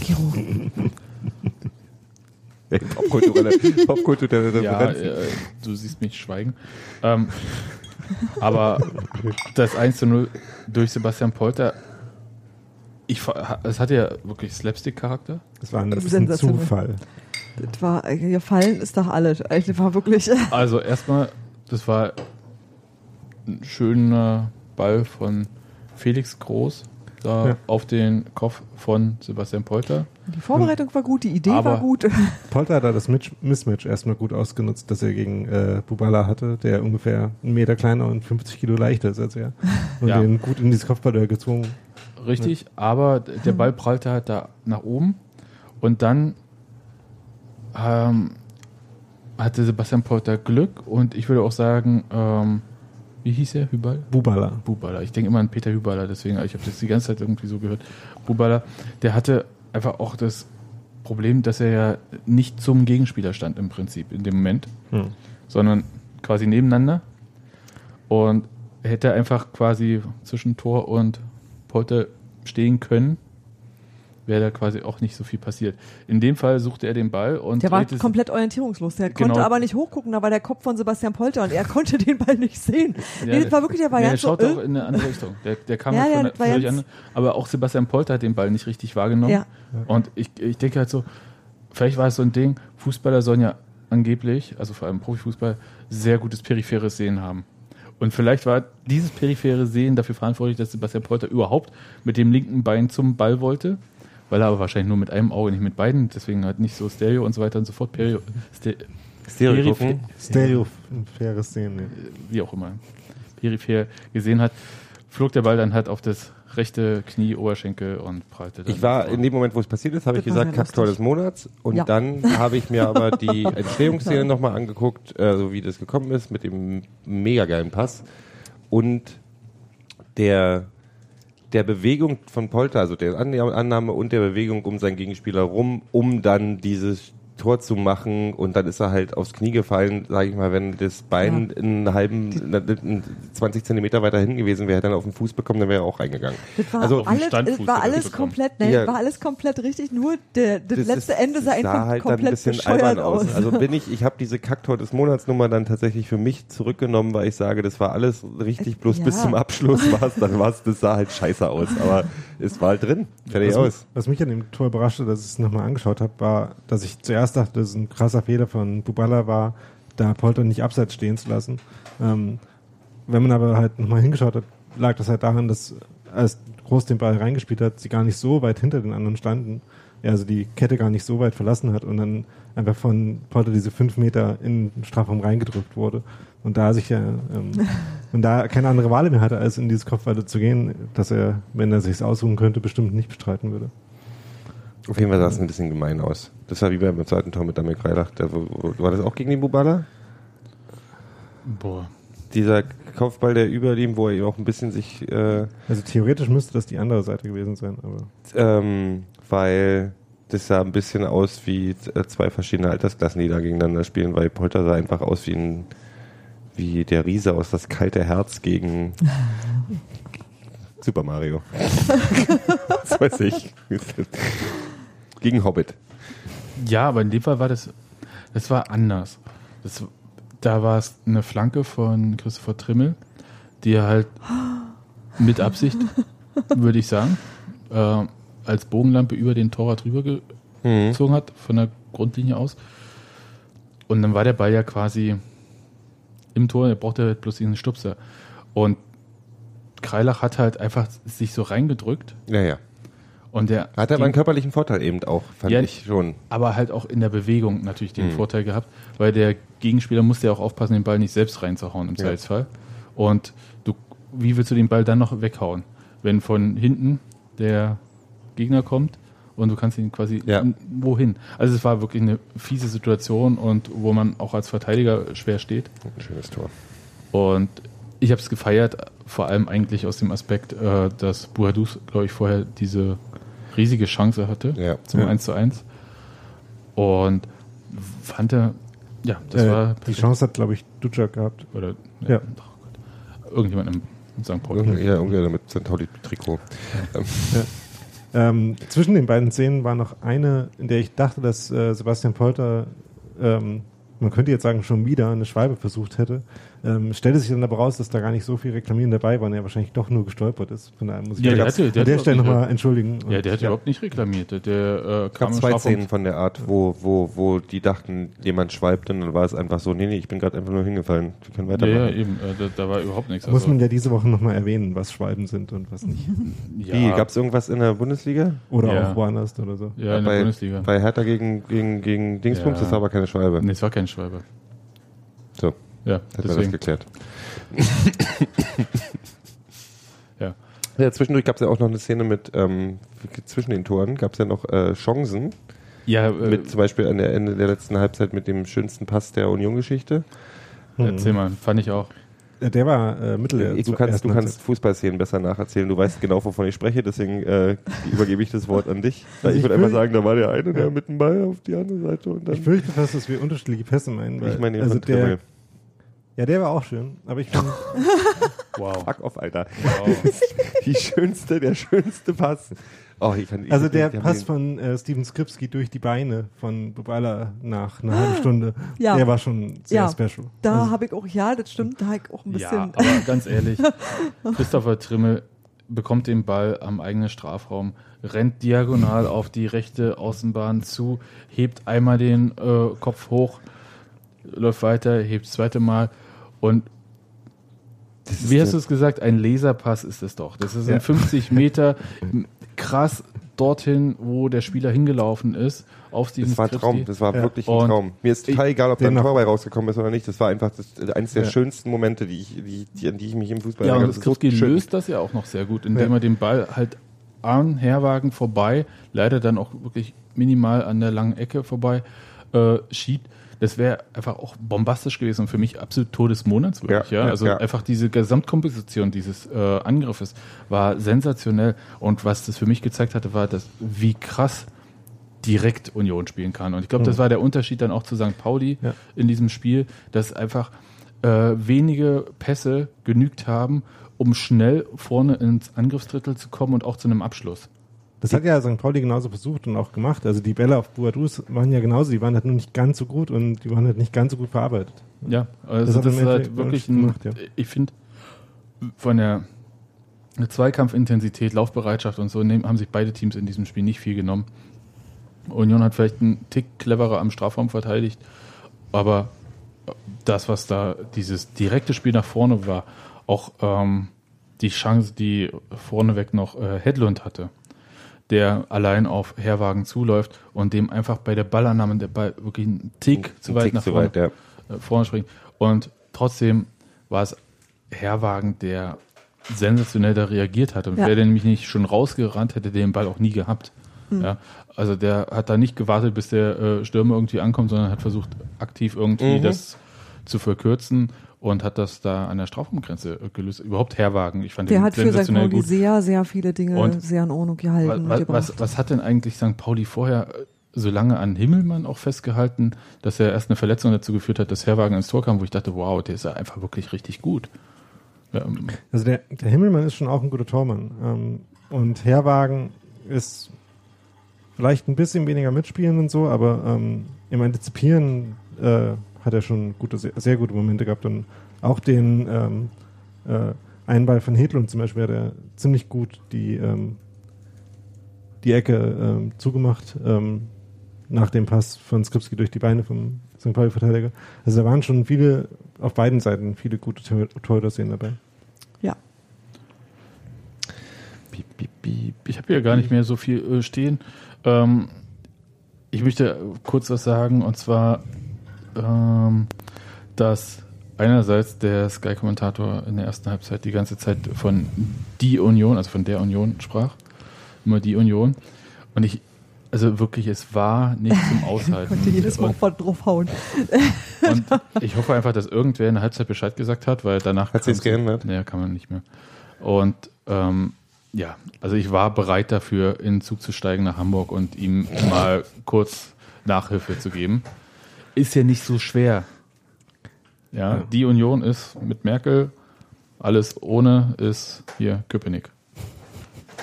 Speaker 2: Giro.
Speaker 4: Ey, Popkulturelle, popkulturelle
Speaker 1: Ja, äh, du siehst mich schweigen. Ähm, aber das 1 zu 0 durch Sebastian Polter, ich, es hatte ja wirklich Slapstick-Charakter.
Speaker 3: Das war ein, das ist ein. Zufall.
Speaker 2: Das war, äh, gefallen ist doch alles. Also, Das war wirklich,
Speaker 1: Also erstmal, das war ein schöner Ball von Felix Groß da
Speaker 3: Ja.
Speaker 1: auf den Kopf von Sebastian Polter.
Speaker 2: die Vorbereitung war gut, die Idee
Speaker 1: Aber-
Speaker 2: war gut.
Speaker 3: Polter hat da das Mitch- Mismatch erstmal gut ausgenutzt, das er gegen äh, Bubala hatte, der ungefähr einen Meter kleiner und 50 Kilo leichter ist als er. Und
Speaker 1: Ja.
Speaker 3: den gut in dieses Kopfballduell gezwungen.
Speaker 1: Richtig, aber d- der Ball prallte halt da nach oben und dann ähm, hatte Sebastian Polter Glück und ich würde auch sagen, ähm, wie hieß er? Hübal?
Speaker 3: Bubala.
Speaker 1: Bubala. Ich denke immer an Peter Hübaler, deswegen, ich habe das die ganze Zeit irgendwie so gehört. Bubala, der hatte einfach auch das Problem, dass er ja nicht zum Gegenspieler stand im Prinzip in dem Moment,
Speaker 3: Hm.
Speaker 1: sondern quasi nebeneinander. Und hätte einfach quasi zwischen Tor und Polter stehen können, wäre da quasi auch nicht so viel passiert. In dem Fall suchte er den Ball und
Speaker 2: Der war komplett orientierungslos. Der
Speaker 1: Genau.
Speaker 2: konnte aber nicht hochgucken, da war der Kopf von Sebastian Polter und er konnte den Ball nicht sehen.
Speaker 1: Ja,
Speaker 2: nee, das war wirklich, der war
Speaker 1: nee,
Speaker 2: ganz
Speaker 1: der
Speaker 2: so,
Speaker 1: schaut auch
Speaker 2: äh,
Speaker 1: in eine andere Richtung. Der, der kam
Speaker 2: Ja,
Speaker 1: halt
Speaker 2: ja,
Speaker 1: von andere. Aber auch Sebastian Polter hat den Ball nicht richtig wahrgenommen.
Speaker 2: Ja.
Speaker 1: Und ich, ich denke halt so, vielleicht war es so ein Ding, Fußballer sollen ja angeblich, also vor allem Profifußball, sehr gutes peripheres Sehen haben. Und vielleicht war dieses periphere Sehen dafür verantwortlich, dass Sebastian Polter überhaupt mit dem linken Bein zum Ball wollte, weil er aber wahrscheinlich nur mit einem Auge, nicht mit beiden, deswegen halt nicht so Stereo und so weiter und so fort. Perio, Ste
Speaker 4: Stereo.
Speaker 3: Stereo, ein faires Szenen. Nee.
Speaker 1: wie auch immer, peripher gesehen hat, flog der Ball dann halt auf das rechte Knie, Oberschenkel und prallte dann.
Speaker 4: Ich war in dem Moment, wo es passiert ist, habe ich gesagt, Kacktor des Monats. Und
Speaker 2: Ja.
Speaker 4: dann habe ich mir aber die Entstehungsszene nochmal angeguckt, äh, so wie das gekommen ist, mit dem mega geilen Pass. Und der, der Bewegung von Polter, also der An- Annahme und der Bewegung um seinen Gegenspieler rum, um dann dieses Tor zu machen und dann ist er halt aufs Knie gefallen, sage ich mal, wenn das Bein einen halben, einen 20 Zentimeter weiter hinten gewesen wäre, hätte er dann auf den Fuß bekommen, dann wäre er auch reingegangen.
Speaker 2: Das war
Speaker 4: Also,
Speaker 2: alles,
Speaker 1: Standfuß
Speaker 2: das war alles komplett, ne,
Speaker 4: Ja.
Speaker 2: war alles komplett richtig, nur der, das,
Speaker 4: Das
Speaker 2: letzte
Speaker 4: ist-
Speaker 2: Ende sah
Speaker 4: das
Speaker 2: einfach
Speaker 4: halt
Speaker 2: komplett
Speaker 4: dann ein bisschen albern aus.
Speaker 2: aus.
Speaker 4: Also bin ich, ich habe diese Kacktor des Monatsnummer dann tatsächlich für mich zurückgenommen, weil ich sage, das war alles richtig, bloß
Speaker 2: Ja.
Speaker 4: bis zum Abschluss war es, dann war es, das sah halt scheiße aus, aber es war halt drin, fertig
Speaker 3: Was,
Speaker 4: aus.
Speaker 3: was mich an dem Tor überraschte, dass ich es nochmal angeschaut habe, war, dass ich zuerst dachte, dass es ein krasser Fehler von Bubala war, da Polter nicht abseits stehen zu lassen. Ähm, wenn man aber halt nochmal hingeschaut hat, lag das halt daran, dass als Groß den Ball reingespielt hat, sie gar nicht so weit hinter den anderen standen. Ja, also die Kette gar nicht so weit verlassen hat und dann einfach von Polter diese fünf Meter in den Strafraum reingedrückt wurde. Und da sich ja, ähm, und da keine andere Wahl mehr hatte, als in dieses Kopfball zu gehen, dass er, wenn er sich's aussuchen könnte, bestimmt nicht bestreiten würde.
Speaker 4: Auf jeden Fall sah es ein bisschen gemein aus. Das war wie beim zweiten Tor mit Damir Kreilach. Wo, war das auch gegen den Bubala?
Speaker 1: Boah.
Speaker 4: Dieser Kopfball, der über ihm, wo er eben auch ein bisschen sich, äh,
Speaker 3: Also theoretisch müsste das die andere Seite gewesen sein, aber
Speaker 4: ähm, weil das sah ein bisschen aus wie äh, zwei verschiedene Altersklassen, die da gegeneinander spielen, weil Polter sah einfach aus wie ein wie der Riese aus das kalte Herz gegen Super Mario. das weiß ich. Gegen Hobbit.
Speaker 1: Ja, aber in dem Fall war das, das war anders. Das, da war es eine Flanke von Christopher Trimmel, die er halt mit Absicht, würde ich sagen, äh, als Bogenlampe über den Torwart drüber
Speaker 4: Mhm.
Speaker 1: gezogen hat, von der Grundlinie aus. Und dann war der Ball ja quasi im Tor, er brauchte halt bloß diesen Stupser. Und Kreilach hat halt einfach sich so reingedrückt
Speaker 4: Ja, ja.
Speaker 1: Und der
Speaker 4: Hat aber einen körperlichen Vorteil eben auch, fand
Speaker 1: Ja,
Speaker 4: ich schon.
Speaker 1: aber halt auch in der Bewegung natürlich den
Speaker 4: Mhm.
Speaker 1: Vorteil gehabt, weil der Gegenspieler musste ja auch aufpassen, den Ball nicht selbst reinzuhauen im
Speaker 4: Ja.
Speaker 1: Zweifelsfall. Und du, wie willst du den Ball dann noch weghauen, wenn von hinten der Gegner kommt und du kannst ihn quasi
Speaker 4: Ja.
Speaker 1: wohin? Also es war wirklich eine fiese Situation und wo man auch als Verteidiger schwer steht.
Speaker 4: Ein schönes Tor.
Speaker 1: Und ich habe es gefeiert, vor allem eigentlich aus dem Aspekt, äh, dass Buhadus, glaube ich, vorher diese riesige Chance hatte
Speaker 4: Ja.
Speaker 1: zum
Speaker 3: Ja.
Speaker 1: 1 zu 1. Und fand er, ja, das
Speaker 3: äh,
Speaker 1: war
Speaker 3: die
Speaker 1: perfekt.
Speaker 3: Chance hat, glaube ich, Ducek gehabt.
Speaker 1: Oder,
Speaker 3: Ja.
Speaker 1: oh Gott. irgendjemand im St. Pauli.
Speaker 4: Irgend- Ja, irgendwer mit St. Pauli-Trikot.
Speaker 3: Ähm, zwischen den beiden Szenen war noch eine, in der ich dachte, dass äh, Sebastian Polter, ähm, man könnte jetzt sagen, schon wieder eine Schwalbe versucht hätte. Ähm, stellte sich dann aber raus, dass da gar nicht so viel Reklamieren dabei war und er wahrscheinlich doch nur gestolpert ist. Von daher muss ich
Speaker 1: Ja, der
Speaker 3: an
Speaker 1: hatte- der
Speaker 3: der
Speaker 1: hatte
Speaker 3: Stelle nochmal entschuldigen.
Speaker 1: Ja, der hat
Speaker 3: Und,
Speaker 1: überhaupt nicht reklamiert. Der, der äh,
Speaker 4: Es
Speaker 1: kam
Speaker 4: zwei. Szenen von der Art, wo, wo, wo die dachten, jemand schweibt und dann war es einfach so, nee, nee, ich bin gerade einfach nur hingefallen. Wir können
Speaker 1: Ja,
Speaker 4: weitermachen.
Speaker 1: ja, eben. Äh, da, da war überhaupt nichts.
Speaker 3: Muss
Speaker 1: Also,
Speaker 3: man ja diese Woche nochmal erwähnen, was Schwalben sind und was nicht.
Speaker 1: ja,
Speaker 4: Wie, gab es irgendwas in der Bundesliga?
Speaker 3: Oder
Speaker 1: Ja.
Speaker 3: auch woanders oder so.
Speaker 1: Ja, in der
Speaker 4: bei,
Speaker 1: Bundesliga.
Speaker 4: Bei Hertha gegen, gegen, gegen Dingsbums,
Speaker 1: Ja.
Speaker 4: das war aber keine Schwalbe.
Speaker 1: Nee, es war kein Schwalbe.
Speaker 4: So,
Speaker 1: Ja,
Speaker 4: hat man das
Speaker 1: deswegen.
Speaker 4: geklärt.
Speaker 1: Ja.
Speaker 4: Ja, zwischendurch gab es ja auch noch eine Szene mit, ähm, zwischen den Toren gab es ja noch äh, Chancen.
Speaker 1: Ja, äh,
Speaker 4: mit zum Beispiel an der Ende der letzten Halbzeit mit dem schönsten Pass der Union-Geschichte.
Speaker 1: erzähl mal, fand ich auch.
Speaker 3: Äh, Der war äh, Mittel der
Speaker 4: Du kannst, du kannst. Fußballszenen besser nacherzählen. Du weißt genau, wovon ich spreche, deswegen äh, übergebe ich das Wort an dich.
Speaker 3: Also
Speaker 4: ich
Speaker 3: ich
Speaker 4: würde einfach sagen, da war der eine, der mit dem Ball auf die andere Seite und dann.
Speaker 3: Ich fürchte fast, dass wir unterschiedliche Pässe meinen. Weil,
Speaker 4: ich meine,
Speaker 3: also der. Ja, der war auch schön. Aber ich finde,
Speaker 1: Wow.
Speaker 4: Fuck off, Alter.
Speaker 1: wow.
Speaker 4: Die schönste, der schönste Pass. Oh, ich kann, ich,
Speaker 3: also der
Speaker 4: ich hab
Speaker 3: Pass von äh, Steven Skripski durch die Beine von Bubala nach einer halben Stunde,
Speaker 2: Ja.
Speaker 3: der war schon sehr
Speaker 2: Ja.
Speaker 3: special.
Speaker 2: Da
Speaker 3: Also,
Speaker 2: habe ich auch, ja, das stimmt, da habe ich auch ein
Speaker 1: Ja,
Speaker 2: bisschen.
Speaker 1: aber ganz ehrlich, Christopher Trimmel bekommt den Ball am eigenen Strafraum, rennt diagonal auf die rechte Außenbahn zu, hebt einmal den äh, Kopf hoch, läuft weiter, hebt das zweite Mal und wie hast
Speaker 4: der-
Speaker 1: du es gesagt? Ein Laserpass ist es doch. Das ist
Speaker 3: Ja.
Speaker 1: ein 50 Meter krass dorthin, wo der Spieler hingelaufen ist, auf diesen
Speaker 4: Das war ein. Traum, das war
Speaker 3: Ja.
Speaker 4: wirklich ein
Speaker 1: Und
Speaker 4: Traum. Mir ist total egal, ob da ein Tor bei rausgekommen ist oder nicht. Das war einfach das, eines der
Speaker 3: Ja.
Speaker 4: schönsten Momente, die ich, die, die, an die ich mich im Fußball
Speaker 1: Ja,
Speaker 4: erinnere.
Speaker 1: und
Speaker 4: Das ist so
Speaker 1: Skripski
Speaker 4: schön.
Speaker 1: löst das ja auch noch sehr gut, indem
Speaker 3: Ja.
Speaker 1: er den Ball halt an Herwagen vorbei, leider dann auch wirklich minimal an der langen Ecke vorbei äh, schiebt. Das wäre einfach auch bombastisch gewesen und für mich absolut Tor des Monats wirklich. Ja,
Speaker 4: Ja,
Speaker 1: also
Speaker 4: ja.
Speaker 1: einfach diese Gesamtkomposition dieses äh, Angriffes war sensationell und was das für mich gezeigt hatte, war, dass wie krass direkt Union spielen kann. Und ich glaube, das war der Unterschied dann auch zu St. Pauli
Speaker 3: Ja.
Speaker 1: in diesem Spiel, dass einfach äh, wenige Pässe genügt haben, um schnell vorne ins Angriffsdrittel zu kommen und auch zu einem Abschluss.
Speaker 3: Das hat ja St. Pauli genauso versucht und auch gemacht. Also die Bälle auf Boadus waren ja genauso, die waren halt nur nicht ganz so gut und die waren halt nicht ganz so gut verarbeitet.
Speaker 1: Ja, also
Speaker 3: Das
Speaker 1: das, ist halt wirklich ein,
Speaker 3: gemacht, ja.
Speaker 1: ich finde, von der Zweikampfintensität, Laufbereitschaft und so haben sich beide Teams in diesem Spiel nicht viel genommen. Union hat vielleicht einen Tick cleverer am Strafraum verteidigt, aber das, was da dieses direkte Spiel nach vorne war, auch ähm, die Chance, die vorneweg noch äh, Hedlund hatte, der allein auf Herwagen zuläuft und dem einfach bei der Ballannahme der Ball wirklich einen Tick zu
Speaker 4: Ein
Speaker 1: weit
Speaker 4: Tick
Speaker 1: nach
Speaker 4: zu
Speaker 1: vorne
Speaker 4: weit, ja.
Speaker 1: äh, vorne springen. Und trotzdem war es Herwagen, der sensationell da reagiert hat. Und
Speaker 2: Ja.
Speaker 1: wäre der nämlich nicht schon rausgerannt, hätte den Ball auch nie gehabt. Ja, also der hat da nicht gewartet, bis der äh, Stürmer irgendwie ankommt, sondern hat versucht, aktiv irgendwie
Speaker 4: Mhm.
Speaker 1: das zu verkürzen und hat das da an der Strafraumgrenze gelöst. Überhaupt Herwagen. Ich fand
Speaker 2: Der
Speaker 1: den
Speaker 2: hat für St. Pauli
Speaker 1: gut.
Speaker 2: sehr, sehr viele Dinge
Speaker 1: Und
Speaker 2: sehr in Ordnung gehalten. und
Speaker 1: Was, was, was hat denn eigentlich St. Pauli vorher äh, so lange an Himmelmann auch festgehalten, dass er erst eine Verletzung dazu geführt hat, dass Herwagen ins Tor kam, wo ich dachte, wow, der ist ja einfach wirklich richtig gut. Ja, ähm,
Speaker 3: Also der, der Himmelmann ist schon auch ein guter Tormann. Ähm, und Herwagen ist vielleicht ein bisschen weniger mitspielen und so, aber ähm, im Antizipieren äh, hat er schon gute, sehr, sehr gute Momente gehabt. Und auch den ähm, äh, Einball von Hedlund zum Beispiel hat er ziemlich gut die, ähm, die Ecke ähm, zugemacht ähm, nach dem Pass von Skripski durch die Beine vom St. Pauli-Verteidiger. Also da waren schon viele, auf beiden Seiten viele gute Tor- Torhüter-Szenen dabei.
Speaker 2: Ja.
Speaker 1: Ich habe hier gar nicht mehr so viel äh, stehen. Ähm, ich möchte kurz was sagen, und zwar, ähm, dass einerseits der Sky-Kommentator in der ersten Halbzeit die ganze Zeit von die Union, also von der Union sprach. Immer die Union. Und ich, also wirklich, es war nicht zum Aushalten.
Speaker 2: Konnte jedes Mal
Speaker 1: und,
Speaker 2: voll draufhauen.
Speaker 1: und ich hoffe einfach, dass irgendwer in der Halbzeit Bescheid gesagt hat, weil danach
Speaker 4: Hat sich's
Speaker 1: kam-
Speaker 4: geändert?
Speaker 1: Naja, kann man nicht mehr. Und ähm, ja, also ich war bereit dafür, in den Zug zu steigen nach Hamburg und ihm mal kurz Nachhilfe zu geben. Ist ja nicht so schwer. Ja,
Speaker 3: Ja.
Speaker 1: die Union ist mit Merkel, alles ohne ist hier Köpenick.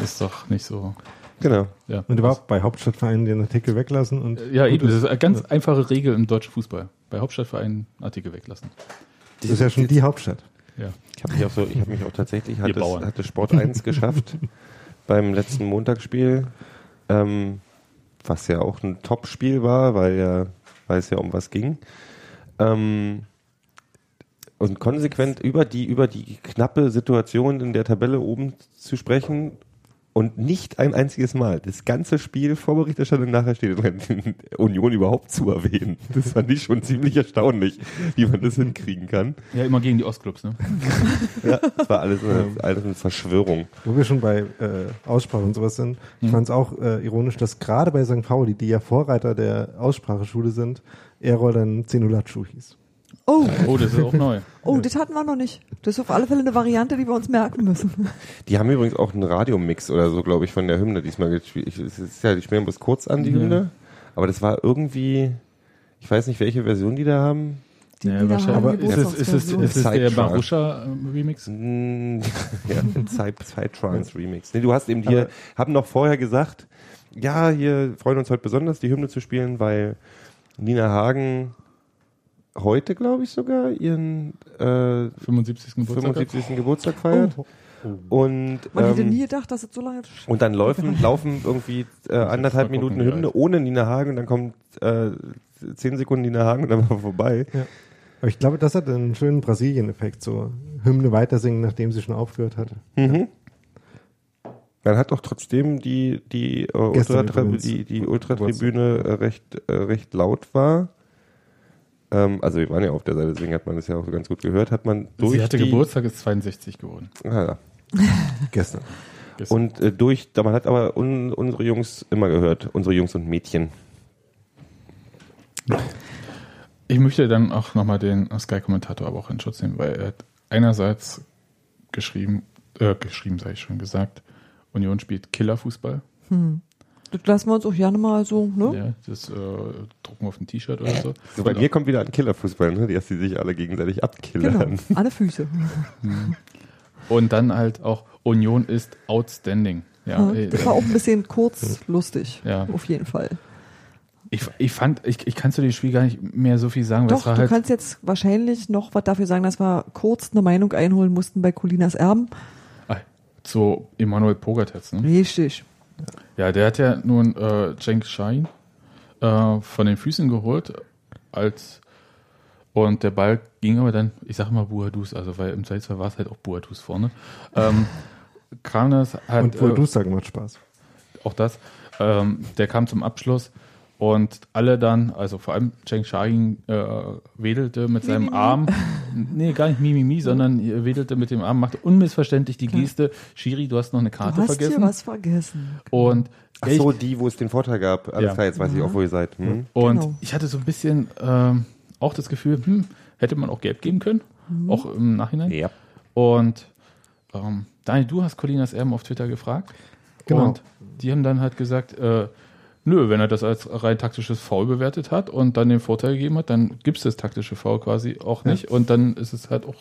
Speaker 1: Ist doch nicht so.
Speaker 4: Genau.
Speaker 1: Ja,
Speaker 3: Und überhaupt bei Hauptstadtvereinen den Artikel weglassen und
Speaker 1: ja eben, das ist eine ganz einfache Regel im deutschen Fußball. Bei Hauptstadtvereinen Artikel weglassen.
Speaker 3: Das ist ja schon die Hauptstadt.
Speaker 1: Ja.
Speaker 4: Ich habe mich auch so, ich habe mich auch tatsächlich, hat es Sport 1 geschafft beim letzten Montagsspiel, ähm, was ja auch ein Top-Spiel war, weil ja, weil es ja um was ging. Ähm, und konsequent über die, über die knappe Situation in der Tabelle oben zu sprechen und nicht ein einziges Mal das ganze Spiel vor Berichterstattung nachher steht drin, Union überhaupt zu erwähnen. Das fand ich schon ziemlich erstaunlich, wie man das hinkriegen kann.
Speaker 1: ja, immer gegen die Ostclubs, ne?
Speaker 4: Ja, das war alles eine, alles eine Verschwörung.
Speaker 3: Wo wir schon bei äh, Aussprache und sowas sind, ich fand es auch äh, ironisch, dass gerade bei St. Pauli, die ja Vorreiter der Ausspracheschule sind, Errol dann Zenulatschu hieß.
Speaker 2: Oh,
Speaker 1: Oh, das ist auch neu.
Speaker 2: oh, das hatten wir noch nicht. Das ist auf alle Fälle eine Variante, die wir uns merken müssen.
Speaker 4: Die haben übrigens auch einen Radiomix oder so, glaube ich, von der Hymne diesmal gespielt. Ich- Es ist ja, die spielen bloß kurz an, die
Speaker 1: Ja.
Speaker 4: Hymne. Aber das war irgendwie, ich weiß nicht, welche Version die da haben.
Speaker 2: Die
Speaker 1: Ja,
Speaker 2: Nina
Speaker 1: wahrscheinlich.
Speaker 2: Hagen
Speaker 1: ist es, ist es, ist es der. Marusha-Remix?
Speaker 4: Mm, ja, Side-Trance-Remix. Nee, du hast eben hier,
Speaker 3: Aber-
Speaker 4: haben noch vorher gesagt, ja, hier freuen uns heute besonders, die Hymne zu spielen, weil Nina Hagen heute, glaube ich, sogar ihren äh,
Speaker 1: 75. Geburtstag.
Speaker 4: 75. Geburtstag feiert.
Speaker 3: Oh.
Speaker 4: Und,
Speaker 2: Man hätte
Speaker 4: ähm,
Speaker 2: nie gedacht, dass es so lange.
Speaker 4: Und dann laufen, laufen irgendwie äh, anderthalb
Speaker 1: gucken,
Speaker 4: Minuten
Speaker 1: wie
Speaker 4: Hymne ohne Nina Hagen und dann kommt äh, zehn Sekunden Nina Hagen und dann war vorbei.
Speaker 3: Aber ich glaube, das hat einen schönen Brasilien-Effekt, so Hymne weitersingen, nachdem sie schon aufgehört hat.
Speaker 4: Mhm. Dann hat doch trotzdem die, die, äh,
Speaker 3: Gestern
Speaker 4: Ultratribü-
Speaker 3: übrigens.
Speaker 4: die, die Ultratribüne äh, recht, äh, recht laut war. Ähm, also wir waren ja auf der Seite, deswegen hat man das ja auch ganz gut gehört, hat man durch
Speaker 1: Sie hatte
Speaker 4: die,
Speaker 1: Geburtstag, ist 62 geworden.
Speaker 4: Ah, ja.
Speaker 3: Gestern.
Speaker 1: Gestern.
Speaker 4: Und äh, durch, man hat aber un, unsere Jungs immer gehört, unsere Jungs und Mädchen.
Speaker 1: Ich möchte dann auch nochmal den Sky-Kommentator aber auch in Schutz nehmen, weil er hat einerseits geschrieben, äh, geschrieben, sage ich schon, gesagt, Union spielt Killerfußball.
Speaker 2: Das lassen wir uns auch gerne mal so, ne?
Speaker 1: Ja, das äh, drucken wir auf ein T-Shirt oder so.
Speaker 4: So, bei mir kommt wieder ein Killerfußball, ne? dass die sich alle gegenseitig abkillern.
Speaker 2: Genau. Alle Füße.
Speaker 1: Und dann halt auch Union ist outstanding. Ja,
Speaker 2: Ja,
Speaker 1: äh,
Speaker 2: das war auch ein bisschen kurz lustig.
Speaker 1: Ja.
Speaker 2: Auf jeden Fall.
Speaker 1: ich, ich fand, ich, ich kann zu dem Spiel gar nicht mehr so viel sagen,
Speaker 2: Doch,
Speaker 1: war
Speaker 2: du
Speaker 1: halt,
Speaker 2: kannst jetzt wahrscheinlich noch was dafür sagen, dass wir kurz eine Meinung einholen mussten bei Colinas Erben.
Speaker 1: ah, zu Emanuel Pogatetz, ne?
Speaker 2: Richtig.
Speaker 1: Ja, der hat ja nun äh, Cenk Schein äh, von den Füßen geholt als und der Ball ging aber dann, ich sag mal Buadus, also weil im Zweifelsfall war es halt auch Buadus vorne. Ähm, Karnes hat
Speaker 3: Und wohl
Speaker 1: äh,
Speaker 3: sagen macht Spaß.
Speaker 1: auch das, ähm, der kam zum Abschluss und alle dann, also vor allem Cheng Shahin äh, wedelte mit seinem
Speaker 2: Mimimi.
Speaker 1: Arm, nee, gar nicht Mimimi, sondern er wedelte mit dem Arm, machte unmissverständlich die Geste, Schiri, du hast noch eine
Speaker 2: Du
Speaker 1: Karte
Speaker 2: hast
Speaker 1: vergessen.
Speaker 2: hier was vergessen.
Speaker 1: Und
Speaker 4: Ach
Speaker 1: ich-
Speaker 4: so, die, wo es den Vorteil gab. Alles
Speaker 1: Ja.
Speaker 4: klar, jetzt weiß ich auch, wo ihr seid. Hm?
Speaker 1: Und
Speaker 2: Genau.
Speaker 1: ich hatte so ein bisschen ähm, auch das Gefühl, hm, hätte man auch gelb geben können, auch im Nachhinein.
Speaker 4: Ja.
Speaker 1: Und ähm, Daniel, du hast Colinas Erben auf Twitter gefragt.
Speaker 3: Genau.
Speaker 1: Und die haben dann halt gesagt, äh, nö, wenn er das als rein taktisches Foul bewertet hat und dann den Vorteil gegeben hat, dann gibt es das taktische Foul quasi auch nicht. Und dann ist es halt auch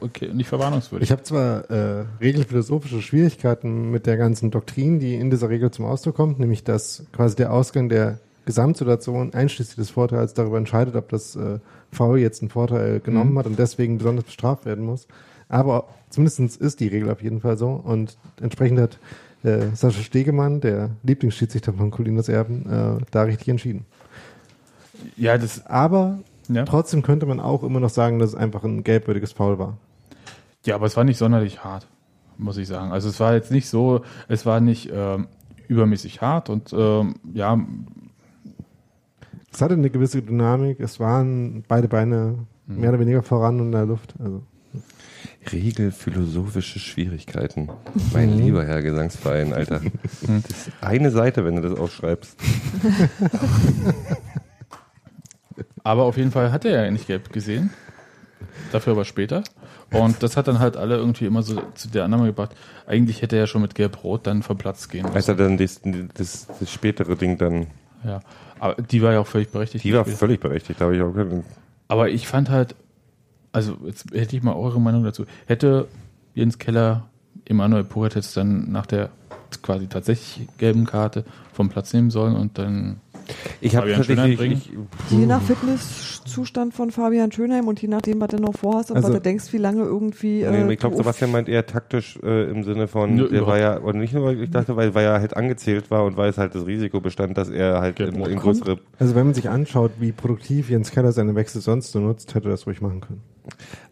Speaker 1: okay, nicht verwarnungswürdig.
Speaker 3: Ich habe zwar äh, regelphilosophische Schwierigkeiten mit der ganzen Doktrin, die in dieser Regel zum Ausdruck kommt, nämlich dass quasi der Ausgang der Gesamtsituation einschließlich des Vorteils darüber entscheidet, ob das äh, Foul jetzt einen Vorteil genommen
Speaker 1: Mhm.
Speaker 3: hat und deswegen besonders bestraft werden muss. Aber zumindest ist die Regel auf jeden Fall so und entsprechend hat äh, Sascha Stegemann, der Lieblingsschiedsrichter von Colinas Erben, äh, da richtig entschieden.
Speaker 1: ja, das,
Speaker 3: Aber
Speaker 1: ja.
Speaker 3: trotzdem könnte man auch immer noch sagen, dass es einfach ein gelbwürdiges Foul war.
Speaker 1: ja, aber es war nicht sonderlich hart, muss ich sagen. Also es war jetzt nicht so, es war nicht ähm, übermäßig hart und ähm, ja,
Speaker 3: Es hatte eine gewisse Dynamik. Es waren beide Beine
Speaker 1: Mhm.
Speaker 3: mehr oder weniger voran in der Luft. Also
Speaker 4: Regelphilosophische Schwierigkeiten. Mein lieber Herr Gesangsverein, Alter. Das ist eine Seite, wenn du das aufschreibst.
Speaker 1: Aber auf jeden Fall hat er ja nicht gelb gesehen. Dafür aber später. Und das hat dann halt alle irgendwie immer so zu der Annahme gebracht, eigentlich hätte er ja schon mit gelb-rot dann vom Platz gehen
Speaker 4: Als
Speaker 1: müssen.
Speaker 4: er dann das, das, das spätere Ding dann,
Speaker 1: Ja. Aber die war ja auch völlig berechtigt.
Speaker 4: die war völlig berechtigt, da habe ich auch keinen-
Speaker 1: Aber ich fand halt, also jetzt hätte ich mal eure Meinung dazu. Hätte Jens Keller Emanuel Pogatetz dann nach der quasi tatsächlich gelben Karte vom Platz nehmen sollen und dann
Speaker 4: Ich habe
Speaker 1: Fabian Schönheim
Speaker 4: tatsächlich,
Speaker 1: bringen?
Speaker 4: ich,
Speaker 2: Je nach Fitnesszustand von Fabian Schönheim und je nachdem, was du noch vorhast und
Speaker 3: Also-
Speaker 2: was du denkst, wie lange irgendwie.
Speaker 4: nee,
Speaker 2: äh,
Speaker 4: ich glaube, Sebastian meint eher taktisch äh, im Sinne von,
Speaker 1: Nö,
Speaker 4: der war ja, und nicht nur, ich dachte, weil, weil er halt angezählt war und weil es halt das Risiko bestand, dass er halt in,
Speaker 1: Gelb-Rot
Speaker 4: in
Speaker 2: kommt.
Speaker 4: größere
Speaker 3: Also wenn man sich anschaut, wie produktiv Jens Keller seine Wechsel sonst so nutzt, hätte er das ruhig machen können.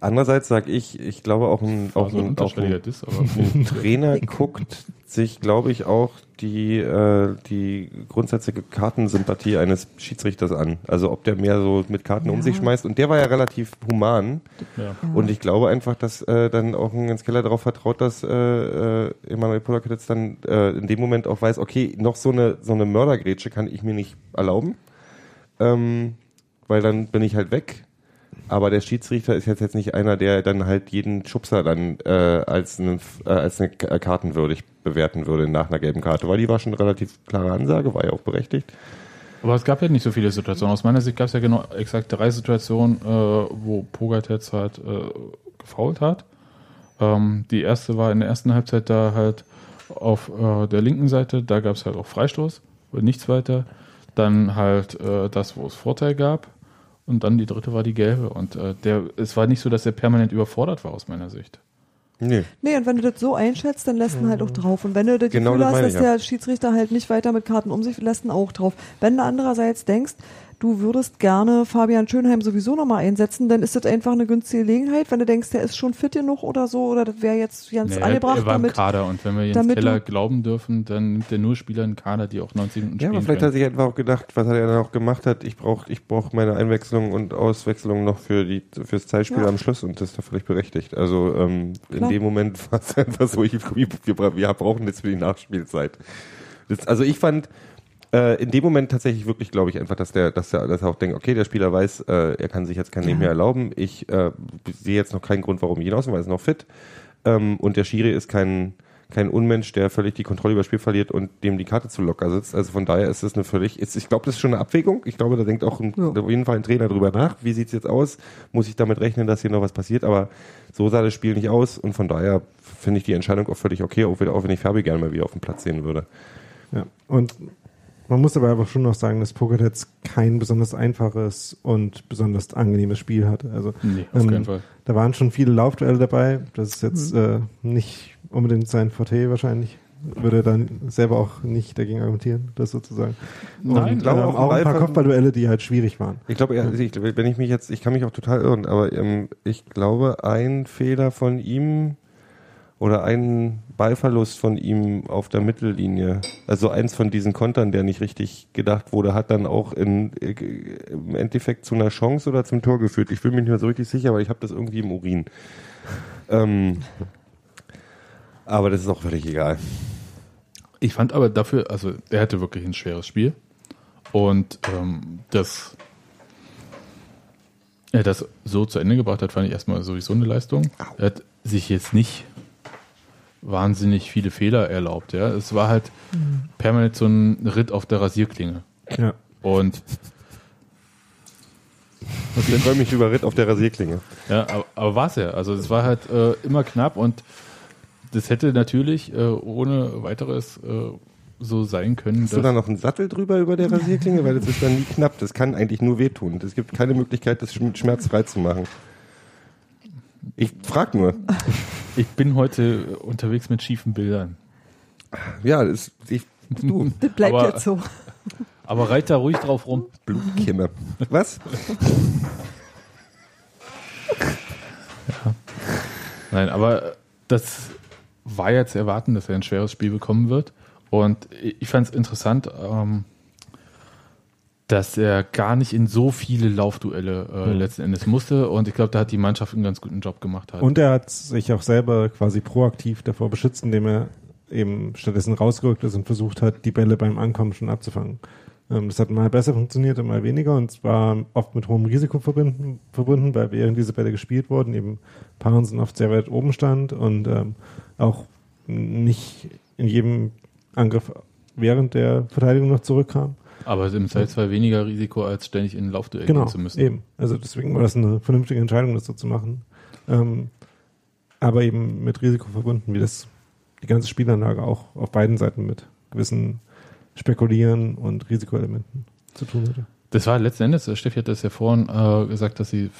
Speaker 4: Andererseits sage ich, ich glaube auch ein,
Speaker 1: auch ein
Speaker 4: auch ein,
Speaker 1: Diss, aber
Speaker 4: ein Trainer guckt sich, glaube ich, auch die, äh, die grundsätzliche Kartensympathie eines Schiedsrichters an. Also ob der mehr so mit Karten um
Speaker 2: Ja.
Speaker 4: sich schmeißt. Und der war ja relativ human.
Speaker 1: ja.
Speaker 4: Und ich glaube einfach, dass äh, dann auch ein Jens Keller darauf vertraut, dass äh, äh, Emanuel Polak jetzt dann äh, in dem Moment auch weiß, okay, noch so eine so eine Mördergrätsche kann ich mir nicht erlauben, ähm, weil dann bin ich halt weg. Aber der Schiedsrichter ist jetzt jetzt nicht einer, der dann halt jeden Schubser dann äh, als, einen, äh, als eine äh, kartenwürdig bewerten würde nach einer gelben Karte, weil die war schon eine relativ klare Ansage, war ja auch berechtigt.
Speaker 1: Aber es gab ja nicht so viele Situationen. Aus meiner Sicht gab es ja genau exakt drei Situationen, äh, wo Pogatetz halt äh, gefault hat. Ähm, die erste war in der ersten Halbzeit da halt auf äh, der linken Seite, da gab es halt auch Freistoß nichts weiter. Dann halt äh, das, wo es Vorteil gab. Und dann die dritte war die gelbe. Und äh, der, es war nicht so, dass er permanent überfordert war aus meiner Sicht.
Speaker 4: Nee.
Speaker 2: Nee, und wenn du das so einschätzt, dann lässt ihn halt auch drauf. Und wenn du das
Speaker 4: Genau
Speaker 2: Gefühl
Speaker 4: das
Speaker 2: hast, dass
Speaker 4: ich, ja.
Speaker 2: der Schiedsrichter halt nicht weiter mit Karten um sich lässt ihn auch drauf. Wenn du andererseits denkst, du würdest gerne Fabian Schönheim sowieso nochmal einsetzen, dann ist das einfach eine günstige Gelegenheit. Wenn du denkst, der ist schon fit genug oder so, oder das wäre jetzt ganz
Speaker 1: Nee,
Speaker 2: angebracht
Speaker 1: er war im
Speaker 2: damit.
Speaker 1: Kader und wenn wir Jens Keller glauben dürfen, dann nimmt er nur Spieler in Kader, die auch 90 Minuten
Speaker 4: Ja,
Speaker 1: spielen
Speaker 4: aber vielleicht
Speaker 1: können.
Speaker 4: hat sich einfach auch gedacht, was er dann auch gemacht hat, ich brauche ich brauch meine Einwechslung und Auswechslung noch für die fürs Zeitspiel
Speaker 2: Ja.
Speaker 4: am Schluss und das ist doch völlig berechtigt. Also ähm, in dem Moment war es einfach so, ich, wir, wir, wir brauchen jetzt für die Nachspielzeit. Das, also ich fand äh, in dem Moment tatsächlich wirklich, glaube ich, einfach, dass der, dass der, dass er auch denkt, okay, der Spieler weiß, äh, er kann sich jetzt kein Leben mehr erlauben. Ich äh, sehe jetzt noch keinen Grund, warum ich ihn ausnehme, weil er ist noch fit. Ähm, und der Schiri ist kein, kein Unmensch, der völlig die Kontrolle über das Spiel verliert und dem die Karte zu locker sitzt. Also von daher ist es eine völlig, ist, ich glaube, das ist schon eine Abwägung. Ich glaube, da denkt auch ein,
Speaker 2: Ja.
Speaker 4: auf jeden Fall ein Trainer drüber nach. Wie sieht's jetzt aus? Muss ich damit rechnen, dass hier noch was passiert? Aber so sah das Spiel nicht aus und von daher finde ich die Entscheidung auch völlig okay, auch wenn ich Fabi gerne mal wieder auf dem Platz sehen würde.
Speaker 3: Ja. Und man muss aber einfach schon noch sagen, dass Pokertetz kein besonders einfaches und besonders angenehmes Spiel hatte. Also
Speaker 1: Nee, auf
Speaker 3: ähm,
Speaker 1: keinen Fall.
Speaker 3: da waren schon viele Laufduelle dabei. Das ist jetzt äh, nicht unbedingt sein Forte wahrscheinlich. Würde er dann selber auch nicht dagegen argumentieren, das sozusagen. Und,
Speaker 1: Nein,
Speaker 3: ähm,
Speaker 4: glaube auch
Speaker 3: auch ein paar Kopfballduelle, die halt schwierig waren.
Speaker 4: Ich glaube, ja, ich, wenn ich mich jetzt, ich kann mich auch total irren, aber ähm, ich glaube, ein Fehler von ihm oder ein Ballverlust von ihm auf der Mittellinie, also eins von diesen Kontern, der nicht richtig gedacht wurde, hat dann auch in, äh, im Endeffekt zu einer Chance oder zum Tor geführt. Ich bin mir nicht mehr so richtig sicher, aber ich habe das irgendwie im Urin. Ähm, aber das ist auch völlig egal.
Speaker 1: Ich fand aber dafür, also er hatte wirklich ein schweres Spiel. Und ähm, das er das so zu Ende gebracht hat, fand ich erstmal sowieso eine Leistung. Er hat sich jetzt nicht wahnsinnig viele Fehler erlaubt. Ja, es war halt permanent so ein Ritt auf der Rasierklinge.
Speaker 3: Ja.
Speaker 1: Und
Speaker 4: Ich freue mich über Ritt auf der Rasierklinge.
Speaker 1: Ja, aber, aber war es ja. Also es war halt äh, immer knapp und das hätte natürlich äh, ohne weiteres äh, so sein können.
Speaker 4: Hast du da noch einen Sattel drüber über der Rasierklinge? Weil das ist dann nie knapp. Das kann eigentlich nur wehtun. Es gibt keine Möglichkeit, das schm- schmerzfrei zu machen. Ich frag nur.
Speaker 1: ich bin heute unterwegs mit schiefen Bildern.
Speaker 4: Ja, das ist, ich, du,
Speaker 2: Das bleibt
Speaker 1: Aber-
Speaker 2: jetzt so.
Speaker 1: Aber reit da ruhig drauf rum.
Speaker 4: Blutkimme. Was?
Speaker 1: Nein, aber das war ja zu erwarten, dass er ein schweres Spiel bekommen wird. Und ich fand es interessant, ähm, dass er gar nicht in so viele Laufduelle äh,
Speaker 3: Mhm.
Speaker 1: letzten Endes musste. Und ich glaube, da hat die Mannschaft einen ganz guten Job gemacht. Halt.
Speaker 3: Und er hat sich auch selber quasi proaktiv davor beschützt, indem er eben stattdessen rausgerückt ist und versucht hat, die Bälle beim Ankommen schon abzufangen. Ähm, das hat mal besser funktioniert und mal weniger und zwar oft mit hohem Risiko verbunden, verbunden weil während diese Bälle gespielt wurden, eben Parensen oft sehr weit oben stand und ähm, auch nicht in jedem Angriff während der Verteidigung noch zurückkam.
Speaker 1: Aber im Zweifelsfall weniger Risiko, als ständig in ein Laufduell
Speaker 3: Genau,
Speaker 1: gehen zu müssen.
Speaker 3: eben. Also deswegen war das eine vernünftige Entscheidung, das so zu machen. Ähm, aber eben mit Risiko verbunden, wie das die ganze Spielanlage auch auf beiden Seiten mit gewissen Spekulieren und Risikoelementen zu tun hatte.
Speaker 1: Das war letzten Endes, äh, Steffi hat das ja vorhin äh, gesagt, dass sie äh,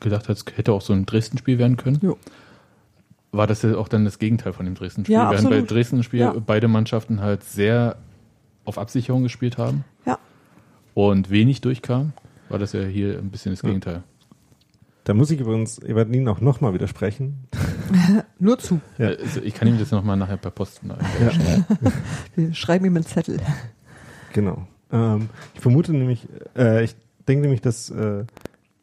Speaker 1: gedacht hat, es hätte auch so ein Dresden-Spiel werden können.
Speaker 2: Jo.
Speaker 1: War das ja auch dann das Gegenteil von dem Dresden-Spiel?
Speaker 2: Ja,
Speaker 1: Während bei. Dresden-Spiel
Speaker 2: Ja.
Speaker 1: beide Mannschaften halt sehr auf Absicherung gespielt haben
Speaker 2: Ja.
Speaker 1: und wenig durchkam, war das ja hier ein bisschen das
Speaker 3: Ja.
Speaker 1: Gegenteil.
Speaker 3: Da muss ich übrigens Evangeline auch nochmal widersprechen.
Speaker 2: Nur zu.
Speaker 3: Ja.
Speaker 1: Also ich kann ihm das nochmal nachher per Post
Speaker 3: Ja.
Speaker 2: Wir schreiben ihm einen Zettel.
Speaker 3: Genau. Ähm, ich vermute nämlich, äh, ich denke nämlich, dass äh,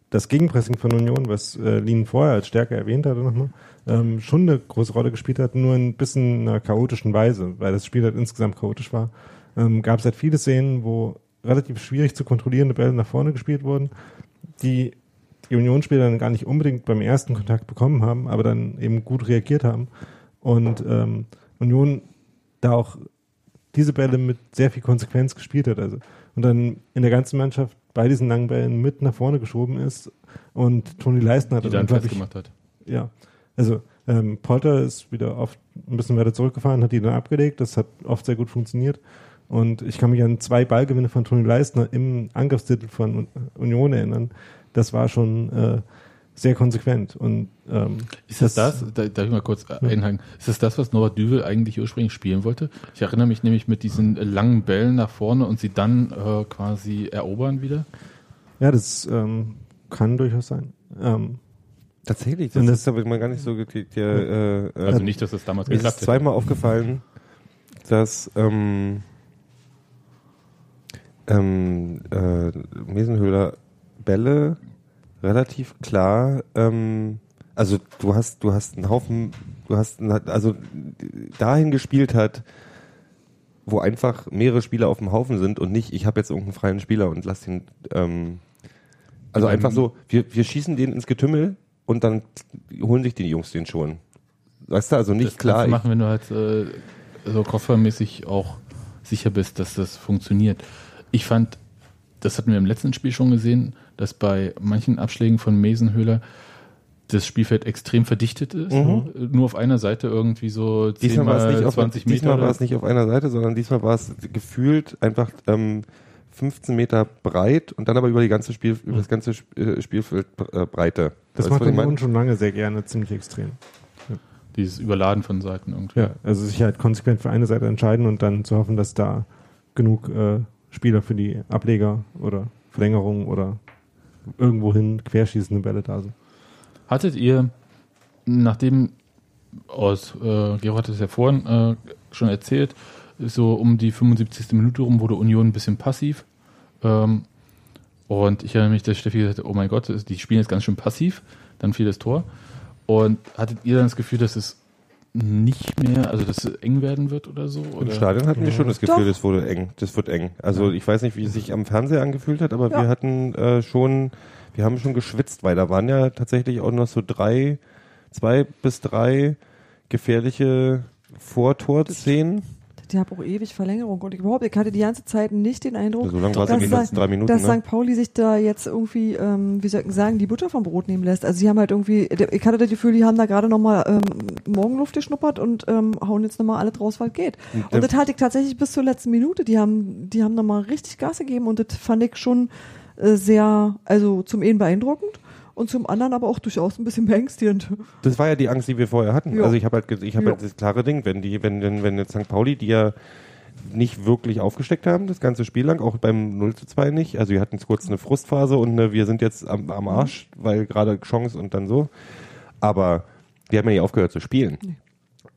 Speaker 3: das Gegenpressing von Union, was äh, Lien vorher als Stärke erwähnt hatte nochmal, ähm, schon eine große Rolle gespielt hat, nur ein bisschen in einer chaotischen Weise, weil das Spiel halt insgesamt chaotisch war. Ähm, Gab es halt viele Szenen, wo relativ schwierig zu kontrollierende Bälle nach vorne gespielt wurden, die die Unionsspieler dann gar nicht unbedingt beim ersten Kontakt bekommen haben, aber dann eben gut reagiert haben. Und ähm, Union da auch diese Bälle mit sehr viel Konsequenz gespielt hat. Also, und dann in der ganzen Mannschaft bei diesen langen Bällen mit nach vorne geschoben ist. Und Toni Leistner hat
Speaker 1: die
Speaker 3: dann,
Speaker 1: festgemacht hat.
Speaker 3: ja. Also ähm, Polter ist wieder oft ein bisschen weiter zurückgefahren, hat die dann abgelegt. Das hat oft sehr gut funktioniert. Und ich kann mich an zwei Ballgewinne von Toni Leistner im Angriffstitel von Un- Union erinnern. Das war schon äh, sehr konsequent. Und ähm,
Speaker 1: Ist das das, da, darf ich mal kurz äh,
Speaker 3: Ja.
Speaker 1: einhaken, ist das das, was Norbert Düvel eigentlich ursprünglich spielen wollte? Ich erinnere mich nämlich mit diesen äh, langen Bällen nach vorne und sie dann äh, quasi erobern wieder.
Speaker 3: Ja, das ähm, kann durchaus sein. Ähm,
Speaker 4: Tatsächlich, das,
Speaker 3: Und das-
Speaker 4: ist aber mal gar nicht so gekriegt. Der, äh, äh,
Speaker 1: Also nicht, dass das damals
Speaker 4: Mir ist
Speaker 1: geklappt
Speaker 4: es
Speaker 1: hätte.
Speaker 4: zweimal aufgefallen, dass ähm, ähm, äh, Mesenhöhler Bälle relativ klar, ähm, also du hast, du hast einen Haufen, du hast, einen, also dahin gespielt hat, wo einfach mehrere Spieler auf dem Haufen sind und nicht, ich habe jetzt irgendeinen freien Spieler und lass den, ähm, also
Speaker 1: mein-
Speaker 4: einfach so, wir, wir schießen den ins Getümmel und dann holen sich die Jungs den schon. Weißt du, also nicht
Speaker 1: das
Speaker 4: klar. ich-
Speaker 1: machen, wenn du halt äh, so kopfballmäßig auch sicher bist, dass das funktioniert. Ich fand, das hatten wir im letzten Spiel schon gesehen, dass bei manchen Abschlägen von Mesenhöhler das Spielfeld extrem verdichtet ist.
Speaker 4: Mhm.
Speaker 1: Nur auf einer Seite irgendwie so 10
Speaker 4: Diesmal war es
Speaker 1: mal
Speaker 4: nicht auf
Speaker 1: 20 Meter.
Speaker 4: diesmal war es nicht auf einer Seite, sondern diesmal war es gefühlt einfach ähm, 15 Meter breit und dann aber über die ganze Spiel über das ganze äh, Spielfeld äh, Breite.
Speaker 3: das
Speaker 4: Weißt
Speaker 3: macht Union
Speaker 4: meine?
Speaker 3: schon lange sehr gerne ziemlich extrem.
Speaker 1: Dieses Überladen von Seiten irgendwie.
Speaker 3: Ja, also sich halt konsequent für eine Seite entscheiden und dann zu hoffen, dass da genug äh, Spieler für die Ableger oder Verlängerung oder irgendwohin querschießende Bälle da sind.
Speaker 1: Hattet ihr, nachdem aus, äh, Gero hat es ja vorhin äh, schon erzählt, so um die 75. Minute rum wurde Union ein bisschen passiv. Ähm, und ich erinnere mich, dass Steffi gesagt hat, oh mein Gott, die spielen jetzt ganz schön passiv. Dann fiel das Tor. Und hattet ihr dann das Gefühl, dass es nicht mehr, also dass es eng werden wird oder so?
Speaker 4: Im
Speaker 1: Oder?
Speaker 4: Stadion hatten wir schon das Gefühl,
Speaker 2: Doch.
Speaker 4: das wurde eng. Das wird eng. Also ich weiß nicht, wie es sich am Fernseher angefühlt hat, aber
Speaker 2: Ja.
Speaker 4: wir hatten äh, schon, wir haben schon geschwitzt, weil da waren ja tatsächlich auch noch so drei, zwei bis drei gefährliche Vortorszenen.
Speaker 2: Die haben auch ewig Verlängerung. Und überhaupt, ich hatte die ganze Zeit nicht den Eindruck,
Speaker 4: So lange
Speaker 2: dass,
Speaker 4: den letzten drei Minuten.
Speaker 2: dass
Speaker 4: Ne?
Speaker 2: St. Pauli sich da jetzt irgendwie, ähm, wie soll ich sagen, die Butter vom Brot nehmen lässt. Also sie haben halt irgendwie, ich hatte das Gefühl, die haben da gerade nochmal ähm, Morgenluft geschnuppert und ähm, hauen jetzt nochmal alles raus, was geht.
Speaker 4: Und
Speaker 2: Und das hatte ich tatsächlich bis zur letzten Minute. Die haben, die haben nochmal richtig Gas gegeben und das fand ich schon äh, sehr, also zum einen beeindruckend und zum anderen aber auch durchaus ein bisschen beängstigend.
Speaker 4: Das war ja die Angst, die wir vorher hatten.
Speaker 2: Ja.
Speaker 4: Also ich habe halt, ich habe
Speaker 2: Ja.
Speaker 4: halt das klare Ding, wenn die, wenn, wenn, wenn jetzt St. Pauli, die ja nicht wirklich aufgesteckt haben, das ganze Spiel lang, auch beim 0 zu 2 nicht. Also wir hatten kurz eine Frustphase und eine, wir sind jetzt am, am Arsch, weil gerade Chance und dann so. Aber wir haben ja nicht aufgehört zu spielen.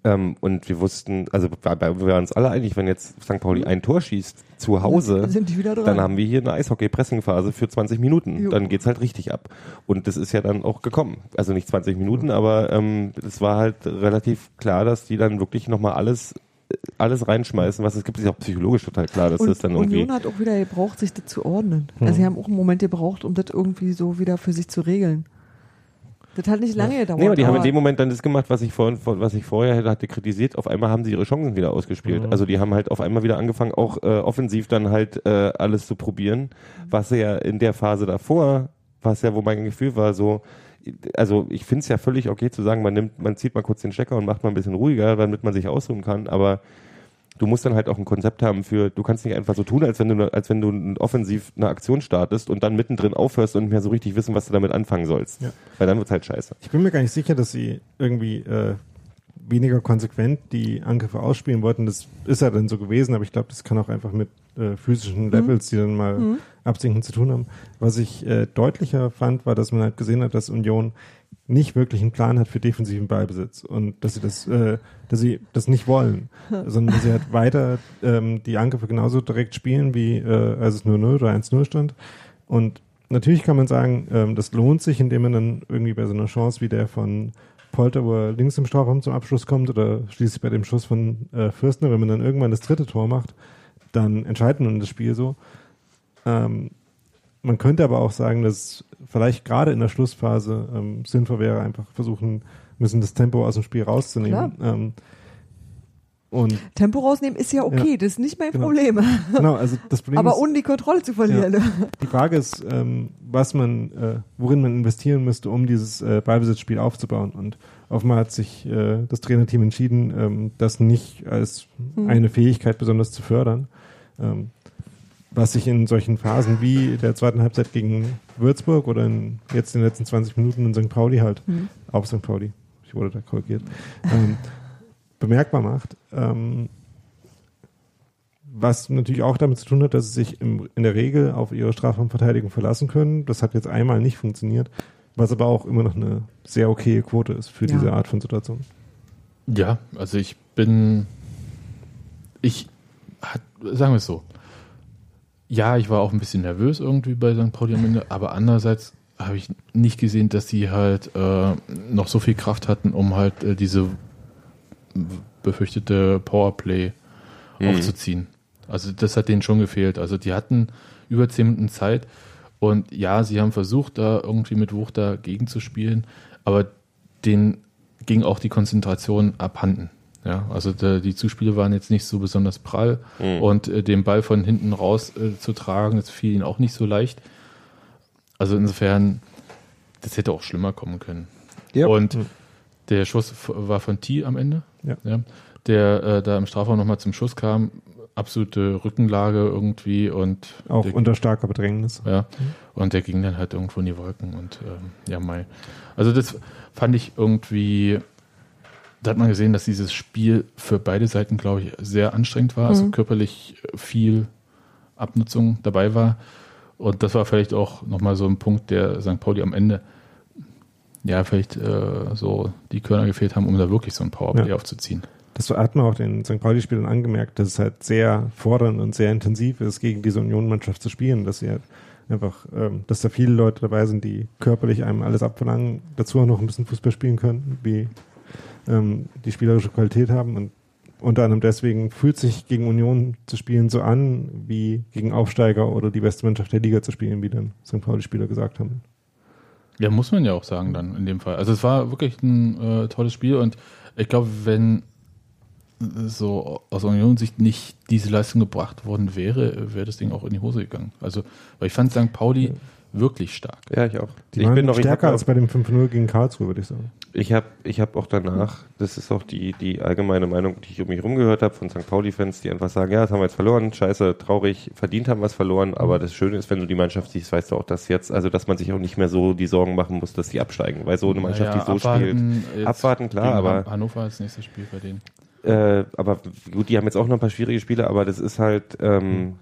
Speaker 4: Ähm, und wir wussten, also wir waren uns alle einig, wenn jetzt St. Pauli ein Tor schießt zu Hause,
Speaker 2: sind die wieder dran.
Speaker 4: dann haben wir hier eine Eishockey-Pressing-Phase für 20 Minuten.
Speaker 2: Jo.
Speaker 4: Dann geht's halt richtig ab. Und das ist ja dann auch gekommen. Also nicht 20 Minuten, aber ähm, es war halt relativ klar, dass die dann wirklich nochmal alles alles reinschmeißen, was es gibt, ist auch psychologisch total klar, dass
Speaker 2: und
Speaker 4: das dann irgendwie.
Speaker 2: Union hat auch wieder gebraucht, sich das zu ordnen. Also sie haben auch einen Moment gebraucht, um das irgendwie so wieder für sich zu regeln. Das hat nicht lange gedauert.
Speaker 4: Nee, aber die haben in
Speaker 2: aber-
Speaker 4: dem Moment dann das gemacht, was ich vorhin, vor- was ich vorher hatte kritisiert. Auf einmal haben sie ihre Chancen wieder ausgespielt. Also die haben halt auf einmal wieder angefangen, auch äh, offensiv dann halt äh, alles zu probieren, was ja in der Phase davor, was ja, wo mein Gefühl war, so, also ich finde es ja völlig okay zu sagen, man nimmt, man zieht mal kurz den Stecker und macht mal ein bisschen ruhiger, damit man sich ausruhen kann, aber du musst dann halt auch ein Konzept haben für, du kannst nicht einfach so tun, als wenn du, als wenn du offensiv eine Aktion startest und dann mittendrin aufhörst und nicht mehr so richtig wissen, was du damit anfangen sollst.
Speaker 3: Ja.
Speaker 4: Weil dann wird's halt scheiße.
Speaker 3: Ich bin mir gar nicht sicher, dass sie irgendwie äh, weniger konsequent die Angriffe ausspielen wollten. Das ist ja dann so gewesen, aber ich glaube, das kann auch einfach mit äh, physischen Levels, die dann mal absinken, zu tun haben. Was ich äh, deutlicher fand, war, dass man halt gesehen hat, dass Union nicht wirklich einen Plan hat für defensiven Ballbesitz und dass sie das, äh, dass sie das nicht wollen, sondern dass sie halt weiter ähm, die Angriffe genauso direkt spielen, wie äh, als es nur 0 oder 1-0 stand. Und natürlich kann man sagen, ähm, das lohnt sich, indem man dann irgendwie bei so einer Chance wie der von Polter, wo er links im Strafraum zum Abschluss kommt oder schließlich bei dem Schuss von äh, Fürstner, wenn man dann irgendwann das dritte Tor macht, dann entscheidet man das Spiel so. Ähm, man könnte aber auch sagen, dass vielleicht gerade in der Schlussphase ähm, sinnvoll wäre, einfach versuchen müssen, das Tempo aus dem Spiel rauszunehmen. Ähm, und
Speaker 2: Tempo rausnehmen ist ja okay,
Speaker 3: Ja.
Speaker 2: das ist nicht mein
Speaker 3: Genau.
Speaker 2: Problem.
Speaker 3: genau, also das Problem
Speaker 2: Aber
Speaker 3: ist,
Speaker 2: ohne die Kontrolle zu verlieren.
Speaker 3: die Frage ist, ähm, was man, äh, worin man investieren müsste, um dieses äh, Ballbesitzspiel aufzubauen. Und offenbar hat sich äh, das Trainerteam entschieden, ähm, das nicht als eine Fähigkeit besonders zu fördern. Was sich in solchen Phasen wie der zweiten Halbzeit gegen Würzburg oder in, jetzt in den letzten 20 Minuten in St. Pauli halt, auf St. Pauli, ich wurde da korrigiert, ähm, bemerkbar macht. Ähm, was natürlich auch damit zu tun hat, dass sie sich im, in der Regel auf ihre Strafraumverteidigung verlassen können. Das hat jetzt einmal nicht funktioniert, was aber auch immer noch eine sehr okaye Quote ist für
Speaker 2: Ja.
Speaker 3: diese Art von Situation.
Speaker 1: Ja, also ich bin, ich, hat, sagen wir es so, ja, ich war auch ein bisschen nervös irgendwie bei St. Pauli am Ende, aber andererseits habe ich nicht gesehen, dass sie halt äh, noch so viel Kraft hatten, um halt äh, diese befürchtete Powerplay aufzuziehen. Also das hat denen schon gefehlt. Also die hatten über zehn Minuten Zeit und ja, sie haben versucht, da irgendwie mit Wucht dagegen zu spielen, aber denen ging auch die Konzentration abhanden. Ja, also der, die Zuspiele waren jetzt nicht so besonders prall und äh, den Ball von hinten raus äh, zu tragen, das fiel ihnen auch nicht so leicht. Also insofern, das hätte auch schlimmer kommen können.
Speaker 4: Ja.
Speaker 1: Und der Schuss war von T am Ende,
Speaker 3: Ja.
Speaker 1: der äh, da im Strafraum nochmal zum Schuss kam. Absolute Rückenlage irgendwie und
Speaker 3: Auch
Speaker 1: der,
Speaker 3: unter starker Bedrängnis.
Speaker 1: ja, und der ging dann halt irgendwo in die Wolken und ähm, ja, Mai. Also das fand ich irgendwie, da hat man gesehen, dass dieses Spiel für beide Seiten, glaube ich, sehr anstrengend war, also körperlich viel Abnutzung dabei war. Und das war vielleicht auch nochmal so ein Punkt, der St. Pauli am Ende ja vielleicht äh, so die Körner gefehlt haben, um da wirklich so ein Powerplay
Speaker 3: Ja.
Speaker 1: aufzuziehen.
Speaker 3: Das hat man auch den St. Pauli-Spielern angemerkt, dass es halt sehr fordernd und sehr intensiv ist, gegen diese Union-Mannschaft zu spielen, dass sie halt einfach, ähm, dass da viele Leute dabei sind, die körperlich einem alles abverlangen, dazu auch noch ein bisschen Fußball spielen können, wie ähm, die spielerische Qualität haben und unter anderem deswegen fühlt sich gegen Union zu spielen so an, wie gegen Aufsteiger oder die beste Mannschaft der Liga zu spielen, wie dann St. Pauli-Spieler gesagt haben.
Speaker 1: Ja, muss man ja auch sagen dann in dem Fall. Also es war wirklich ein äh, tolles Spiel und ich glaube, wenn so aus Union-Sicht nicht diese Leistung gebracht worden wäre, wäre das Ding auch in die Hose gegangen. Also, weil ich fand St. Pauli wirklich stark.
Speaker 4: Ja, ich auch.
Speaker 3: Die
Speaker 4: ich
Speaker 3: waren
Speaker 4: bin noch,
Speaker 3: stärker als bei dem 5-0 gegen Karlsruhe, würde ich sagen.
Speaker 4: Ich habe ich hab auch danach, das ist auch die, die allgemeine Meinung, die ich um mich rumgehört habe von St. Pauli-Fans, die einfach sagen, ja, das haben wir jetzt verloren, scheiße, traurig, verdient haben wir es verloren, aber das Schöne ist, wenn du die Mannschaft siehst, weißt du auch, dass jetzt, also dass man sich auch nicht mehr so die Sorgen machen muss, dass die absteigen, weil so eine Mannschaft,
Speaker 1: Naja,
Speaker 4: die so spielt,
Speaker 1: jetzt
Speaker 4: abwarten, klar, aber-
Speaker 1: Han- Hannover ist das nächste Spiel bei denen.
Speaker 4: äh, aber gut, die haben jetzt auch noch ein paar schwierige Spiele, aber das ist halt, ähm,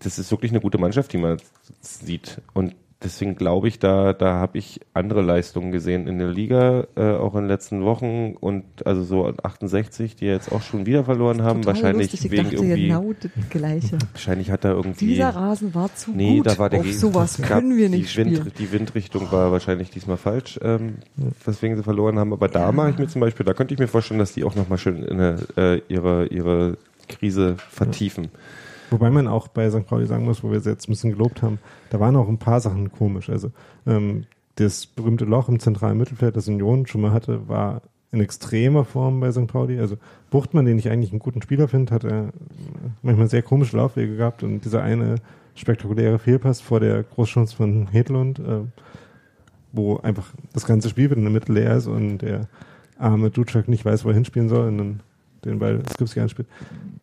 Speaker 4: das ist wirklich eine gute Mannschaft, die man sieht. Und deswegen glaube ich, da, da habe ich andere Leistungen gesehen in der Liga, äh, auch in den letzten Wochen und also so 68, die jetzt auch schon wieder verloren haben,
Speaker 2: Total
Speaker 4: wahrscheinlich
Speaker 2: lustig.
Speaker 4: Wegen irgendwie,
Speaker 2: genau das Gleiche.
Speaker 4: wahrscheinlich hat er irgendwie,
Speaker 2: Dieser Rasen war zu
Speaker 4: nee,
Speaker 2: gut.
Speaker 4: da war der
Speaker 2: Auf sowas können wir nicht
Speaker 4: die Wind,
Speaker 2: spielen.
Speaker 4: Die Windrichtung war wahrscheinlich diesmal falsch, ähm, weswegen sie verloren haben. Aber da mache ich mir zum Beispiel, da könnte ich mir vorstellen, dass die auch nochmal schön in eine, äh, ihre, ihre Krise vertiefen.
Speaker 3: Wobei man auch bei St. Pauli sagen muss, wo wir sie jetzt ein bisschen gelobt haben, da waren auch ein paar Sachen komisch. Also ähm, das berühmte Loch im zentralen Mittelfeld, das Union schon mal hatte, war in extremer Form bei St. Pauli. Also Buchtmann, den ich eigentlich einen guten Spieler finde, hat er manchmal sehr komische Laufwege gehabt und dieser eine spektakuläre Fehlpass vor der Großchance von Hedlund, äh, wo einfach das ganze Spiel wieder in der Mitte leer ist und der arme Dutschak nicht weiß, wo er hinspielen soll und dann den Ball Skripski anspielt.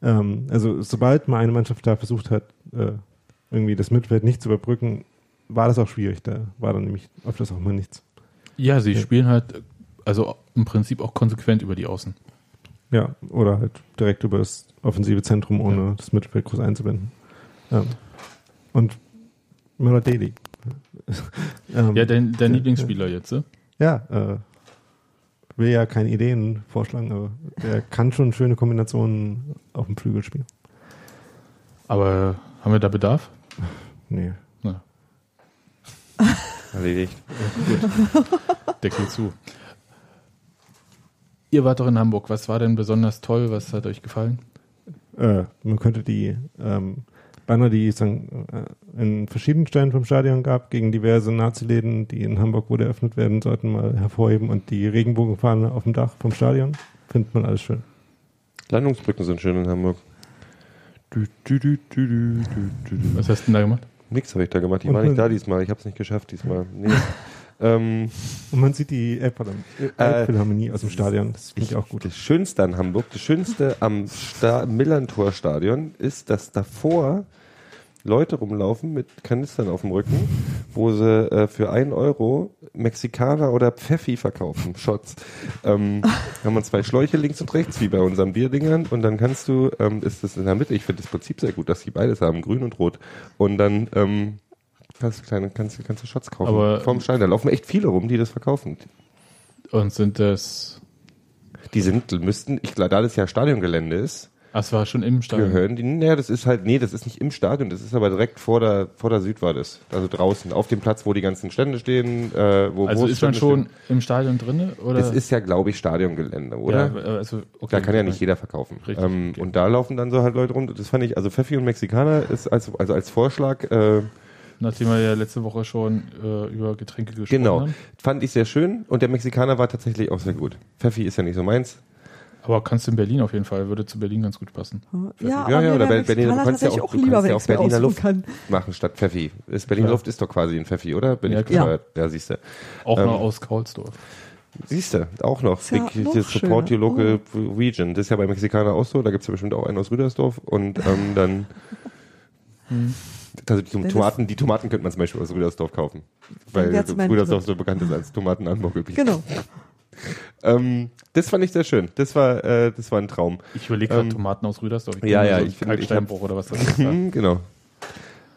Speaker 3: Ähm, also sobald mal eine Mannschaft da versucht hat, äh, irgendwie das Mittelfeld nicht zu überbrücken, war das auch schwierig. Da war dann nämlich öfters auch mal nichts.
Speaker 1: Ja, sie
Speaker 3: Ja.
Speaker 1: spielen halt, also im Prinzip auch konsequent über die Außen.
Speaker 3: Ja, oder halt direkt über das offensive Zentrum, ohne das Mittelfeld groß einzubinden. Ähm, und Müller-Deli. ähm,
Speaker 1: Ja, dein, dein
Speaker 3: ja,
Speaker 1: Lieblingsspieler jetzt, ne?
Speaker 3: Ja, äh, will ja keine Ideen vorschlagen, aber der kann schon schöne Kombinationen auf dem Flügel spielen.
Speaker 1: Aber haben wir da Bedarf?
Speaker 3: Nee.
Speaker 1: Na,
Speaker 4: Erledigt.
Speaker 1: Deckel zu. Ihr wart doch in Hamburg. Was war denn besonders toll? Was hat euch gefallen?
Speaker 3: Äh, man könnte die ähm, Banner, die es dann, äh, in verschiedenen Stellen vom Stadion gab, gegen diverse Nazi-Läden, die in Hamburg wohl eröffnet werden sollten, mal hervorheben und die Regenbogenfahne auf dem Dach vom Stadion. Findet man alles schön.
Speaker 4: Landungsbrücken sind schön in Hamburg. Du, du, du, du, du, du, du.
Speaker 1: Was hast du denn da gemacht?
Speaker 4: Nix habe ich da gemacht. Ich war nicht da diesmal. Ich habe es nicht geschafft diesmal. Nee. ähm,
Speaker 3: Und man sieht die Elbphilharmonie Elbphilharmonie aus dem Stadion. Das finde ich auch gut.
Speaker 4: Das Schönste an Hamburg, das Schönste am Sta Millantor-Stadion ist, dass davor Leute rumlaufen mit Kanistern auf dem Rücken, wo sie äh, für einen Euro Mexikaner oder Pfeffi verkaufen, Shots. Ähm, haben wir zwei Schläuche links und rechts, wie bei unseren Bierdingern, und dann kannst du, ähm, ist das in der Mitte, ich finde das Prinzip sehr gut, dass die beides haben, grün und rot. Und dann ähm, kannst, du kleine, kannst, kannst du Shots kaufen.
Speaker 1: Aber-
Speaker 4: Vorm Stein, da laufen echt viele rum, die das verkaufen.
Speaker 1: Und sind das.
Speaker 4: Die sind, müssten, ich glaube, da das ja Stadiongelände ist,
Speaker 1: Ach, es war schon im Stadion.
Speaker 4: gehören die, naja, das ist halt, nee, das ist nicht im Stadion, das ist aber direkt vor der, vor der Süd war das. Also draußen, auf dem Platz, wo die ganzen Stände stehen, äh, wo
Speaker 1: Also ist man schon
Speaker 4: stehen.
Speaker 1: im Stadion drin? Oder?
Speaker 4: Das ist ja, glaube ich, Stadiongelände, oder?
Speaker 1: Ja, also, okay.
Speaker 4: Da kann ja nicht jeder verkaufen.
Speaker 1: Richtig,
Speaker 4: ähm,
Speaker 1: okay.
Speaker 4: Und da laufen dann so halt Leute rum. Das fand ich, also Pfeffi und Mexikaner ist als, also als Vorschlag, äh,
Speaker 1: Nachdem wir ja letzte Woche schon äh, über Getränke gesprochen
Speaker 4: genau,
Speaker 1: haben.
Speaker 4: fand ich sehr schön. Und der Mexikaner war tatsächlich auch sehr gut. Pfeffi ist ja nicht so meins.
Speaker 1: Aber kannst du in Berlin auf jeden Fall, würde zu Berlin ganz gut passen.
Speaker 2: Ja,
Speaker 4: Ja, ja, oder Berlin- du kannst ja auch-
Speaker 2: auch
Speaker 4: du
Speaker 2: lieber,
Speaker 4: kannst ja auch Berliner Luft
Speaker 2: kann.
Speaker 4: machen statt Pfeffi. Ist Berliner
Speaker 1: Ja.
Speaker 4: Luft ist doch quasi ein Pfeffi, oder? Bin
Speaker 1: Ja,
Speaker 4: ich
Speaker 1: klar.
Speaker 4: bescheuert? Ja, siehst du.
Speaker 1: Auch
Speaker 4: Ähm,
Speaker 1: noch aus Kaulsdorf.
Speaker 4: Siehst du, auch noch.
Speaker 2: Ja
Speaker 4: Big,
Speaker 2: noch
Speaker 4: Support your
Speaker 2: schöner.
Speaker 4: local region. Das ist ja bei Mexikaner auch so. Da gibt es ja bestimmt auch einen aus Rüdersdorf. Und ähm, dann. Also die Tomaten, die Tomaten könnte man zum Beispiel aus Rüdersdorf kaufen. Weil Rüdersdorf so bekannt ist als Tomatenanbau üblich.
Speaker 2: Genau.
Speaker 4: Ähm, das fand ich sehr schön. Das war, äh, das war ein Traum.
Speaker 1: Ich überlege gerade
Speaker 4: ähm,
Speaker 1: Tomaten aus Rüdersdorf.
Speaker 4: ja,
Speaker 1: kenn
Speaker 4: ja,
Speaker 1: so
Speaker 4: ich finde- ich
Speaker 1: Kalksteinbruch oder was das ist. ja.
Speaker 4: Genau.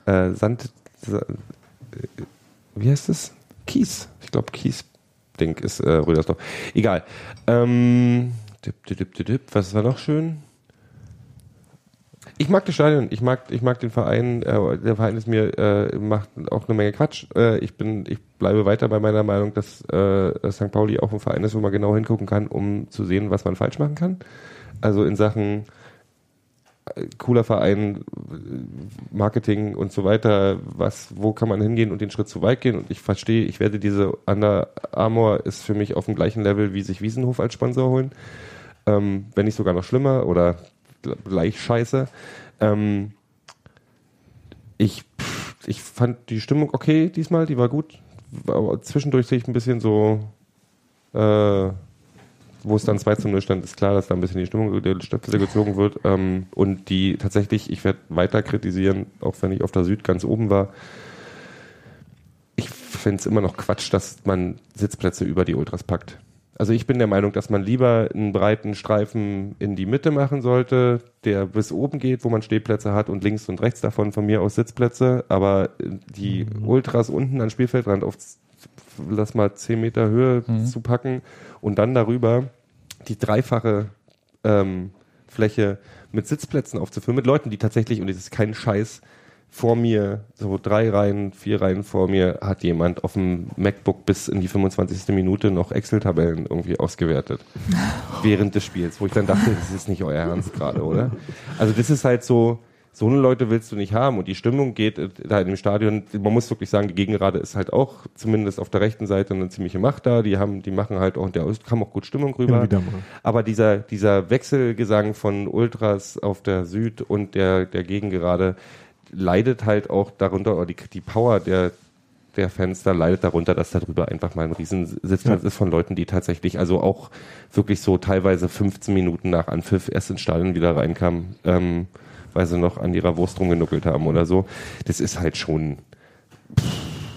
Speaker 4: Äh, Sand. Sa- äh, wie heißt das? Kies. Ich glaube, Kies. Ding ist äh, Rüdersdorf. Egal. Ähm, dip, dip, dip, dip, dip. Was war noch schön? Ich mag das Stadion, ich mag, ich mag den Verein. Äh, der Verein ist mir äh, macht auch eine Menge Quatsch. Äh, ich bin, ich bleibe weiter bei meiner Meinung, dass äh, St. Pauli auch ein Verein ist, wo man genau hingucken kann, um zu sehen, was man falsch machen kann. Also in Sachen äh, cooler Verein, Marketing und so weiter, was, wo kann man hingehen und den Schritt zu weit gehen? Und ich verstehe, ich werde diese Under Armour ist für mich auf dem gleichen Level, wie sich Wiesenhof als Sponsor holen. ähm, wenn nicht sogar noch schlimmer oder gleich scheiße. Ähm, ich, pff, ich fand die Stimmung okay diesmal, die war gut. Aber zwischendurch sehe ich ein bisschen so, äh, wo es dann 2 zu 0 stand, ist klar, dass da ein bisschen die Stimmung der Stöpsel gezogen wird. Ähm, und die tatsächlich, ich werde weiter kritisieren, auch wenn ich auf der Süd ganz oben war. Ich finde es immer noch Quatsch, dass man Sitzplätze über die Ultras packt. Also ich bin der Meinung, dass man lieber einen breiten Streifen in die Mitte machen sollte, der bis oben geht, wo man Stehplätze hat und links und rechts davon von mir aus Sitzplätze. Aber die Ultras unten an Spielfeldrand auf, lass mal 10 Meter Höhe
Speaker 1: Mhm.
Speaker 4: zu packen und dann darüber die dreifache ähm, Fläche mit Sitzplätzen aufzufüllen, mit Leuten, die tatsächlich, und das ist kein Scheiß, vor mir, so drei Reihen, vier Reihen vor mir, hat jemand auf dem MacBook bis in die 25. Minute noch Excel-Tabellen irgendwie ausgewertet. während des Spiels, wo ich dann dachte, das ist nicht euer Ernst gerade, oder? Also das ist halt so, so eine Leute willst du nicht haben und die Stimmung geht da in dem Stadion, man muss wirklich sagen, die Gegengerade ist halt auch zumindest auf der rechten Seite eine ziemliche Macht da, die haben, die machen halt auch, der kam auch gut Stimmung rüber. Aber dieser, dieser Wechselgesang von Ultras auf der Süd und der, der Gegengerade leidet halt auch darunter, oder die, die Power der, der Fans da leidet darunter, dass darüber einfach mal ein Riesensitzplatz ist von Leuten, die tatsächlich also auch wirklich so teilweise 15 Minuten nach Anpfiff erst ins Stadion wieder reinkamen, ähm, weil sie noch an ihrer Wurst rumgenuckelt haben oder so. Das ist halt schon,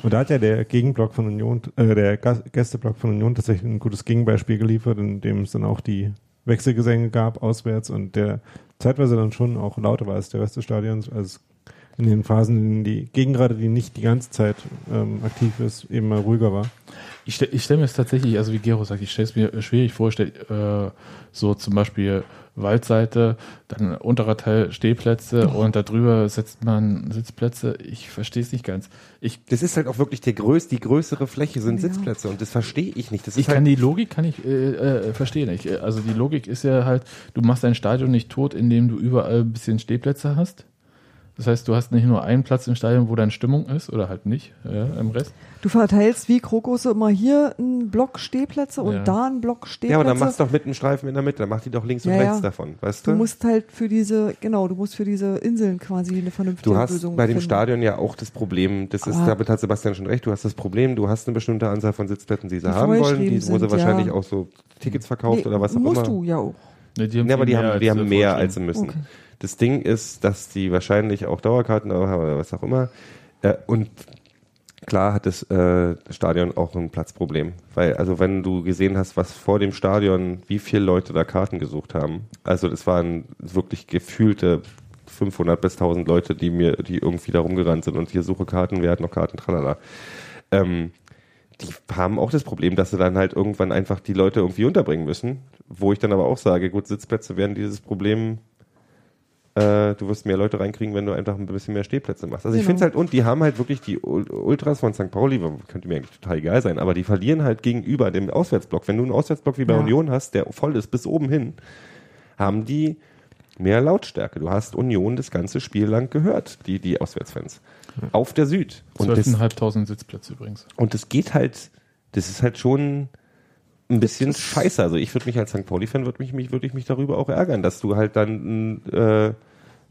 Speaker 3: Und da hat ja der Gegenblock von Union, äh, der Gästeblock von Union tatsächlich ein gutes Gegenbeispiel geliefert, in dem es dann auch die Wechselgesänge gab auswärts und der zeitweise dann schon auch lauter war als der Rest des Stadions, als in den Phasen, in denen die Gegengerade, die nicht die ganze Zeit ähm, aktiv ist, eben mal ruhiger war.
Speaker 1: Ich, stell- stelle mir es tatsächlich, also wie Gero sagt, ich stelle es mir schwierig vor, stell, äh, so zum Beispiel Waldseite, dann unterer Teil Stehplätze und darüber setzt man Sitzplätze. Ich verstehe es nicht ganz. Ich,
Speaker 4: das ist halt auch wirklich der größ, die größere Fläche sind
Speaker 2: Ja.
Speaker 4: Sitzplätze und das verstehe ich nicht. Das ist
Speaker 1: ich
Speaker 4: halt,
Speaker 1: kann die Logik kann ich äh, äh, verstehen nicht. Also die Logik ist ja halt, du machst dein Stadion nicht tot, indem du überall ein bisschen Stehplätze hast. Das heißt, du hast nicht nur einen Platz im Stadion, wo dann Stimmung ist oder halt nicht ja, im Rest.
Speaker 2: Du verteilst wie Krokusse immer hier einen Block Stehplätze und
Speaker 1: Ja.
Speaker 2: da einen Block Stehplätze.
Speaker 4: ja, aber dann machst du doch mit einem Streifen in der Mitte, dann mach die doch links und
Speaker 2: Ja,
Speaker 4: rechts
Speaker 2: ja.
Speaker 4: davon, weißt du?
Speaker 2: Du musst halt für diese, genau, du musst für diese Inseln quasi eine vernünftige
Speaker 4: Du hast
Speaker 2: Lösung
Speaker 4: bei dem
Speaker 2: finden.
Speaker 4: Stadion ja auch das Problem, das ist,
Speaker 2: Aber-
Speaker 4: damit hat Sebastian schon recht, du hast das Problem, du hast eine bestimmte Anzahl von Sitzplätzen, die sie
Speaker 2: Die
Speaker 4: haben wollen, die, wo sie
Speaker 2: sind,
Speaker 4: wahrscheinlich
Speaker 2: ja.
Speaker 4: auch so Tickets verkauft
Speaker 2: Nee,
Speaker 4: oder was auch
Speaker 2: musst
Speaker 4: immer.
Speaker 2: du ja auch.
Speaker 1: Ne, die haben
Speaker 4: Ja, aber die haben, die haben mehr, als sie müssen.
Speaker 2: Okay.
Speaker 4: Das Ding ist, dass die wahrscheinlich auch Dauerkarten haben oder was auch immer. Äh, und klar hat das äh, Stadion auch ein Platzproblem. Weil, also wenn du gesehen hast, was vor dem Stadion, wie viele Leute da Karten gesucht haben. Also das waren wirklich gefühlte 500 bis 1000 Leute, die mir, die irgendwie da rumgerannt sind und hier suche Karten, wer hat noch Karten, tralala. Ähm, die haben auch das Problem, dass sie dann halt irgendwann einfach die Leute irgendwie unterbringen müssen. Wo ich dann aber auch sage, gut, Sitzplätze werden dieses Problem, äh, du wirst mehr Leute reinkriegen, wenn du einfach ein bisschen mehr Stehplätze machst. Also ich
Speaker 2: Genau.
Speaker 4: finde es halt, und die haben halt wirklich die Ul- Ultras von St. Pauli, könnte mir eigentlich total egal sein, aber die verlieren halt gegenüber dem Auswärtsblock. Wenn du einen Auswärtsblock wie bei
Speaker 2: Ja.
Speaker 4: Union hast, der voll ist bis oben hin, haben die mehr Lautstärke. Du hast Union das ganze Spiel lang gehört, die, die Auswärtsfans. Auf der Süd. Und das,
Speaker 1: 12.500 Sitzplätze übrigens.
Speaker 4: und das geht halt, das ist halt schon ein bisschen scheiße. Also ich würde mich als St. Pauli-Fan, würde mich, mich, würde ich mich darüber auch ärgern, dass du halt dann äh,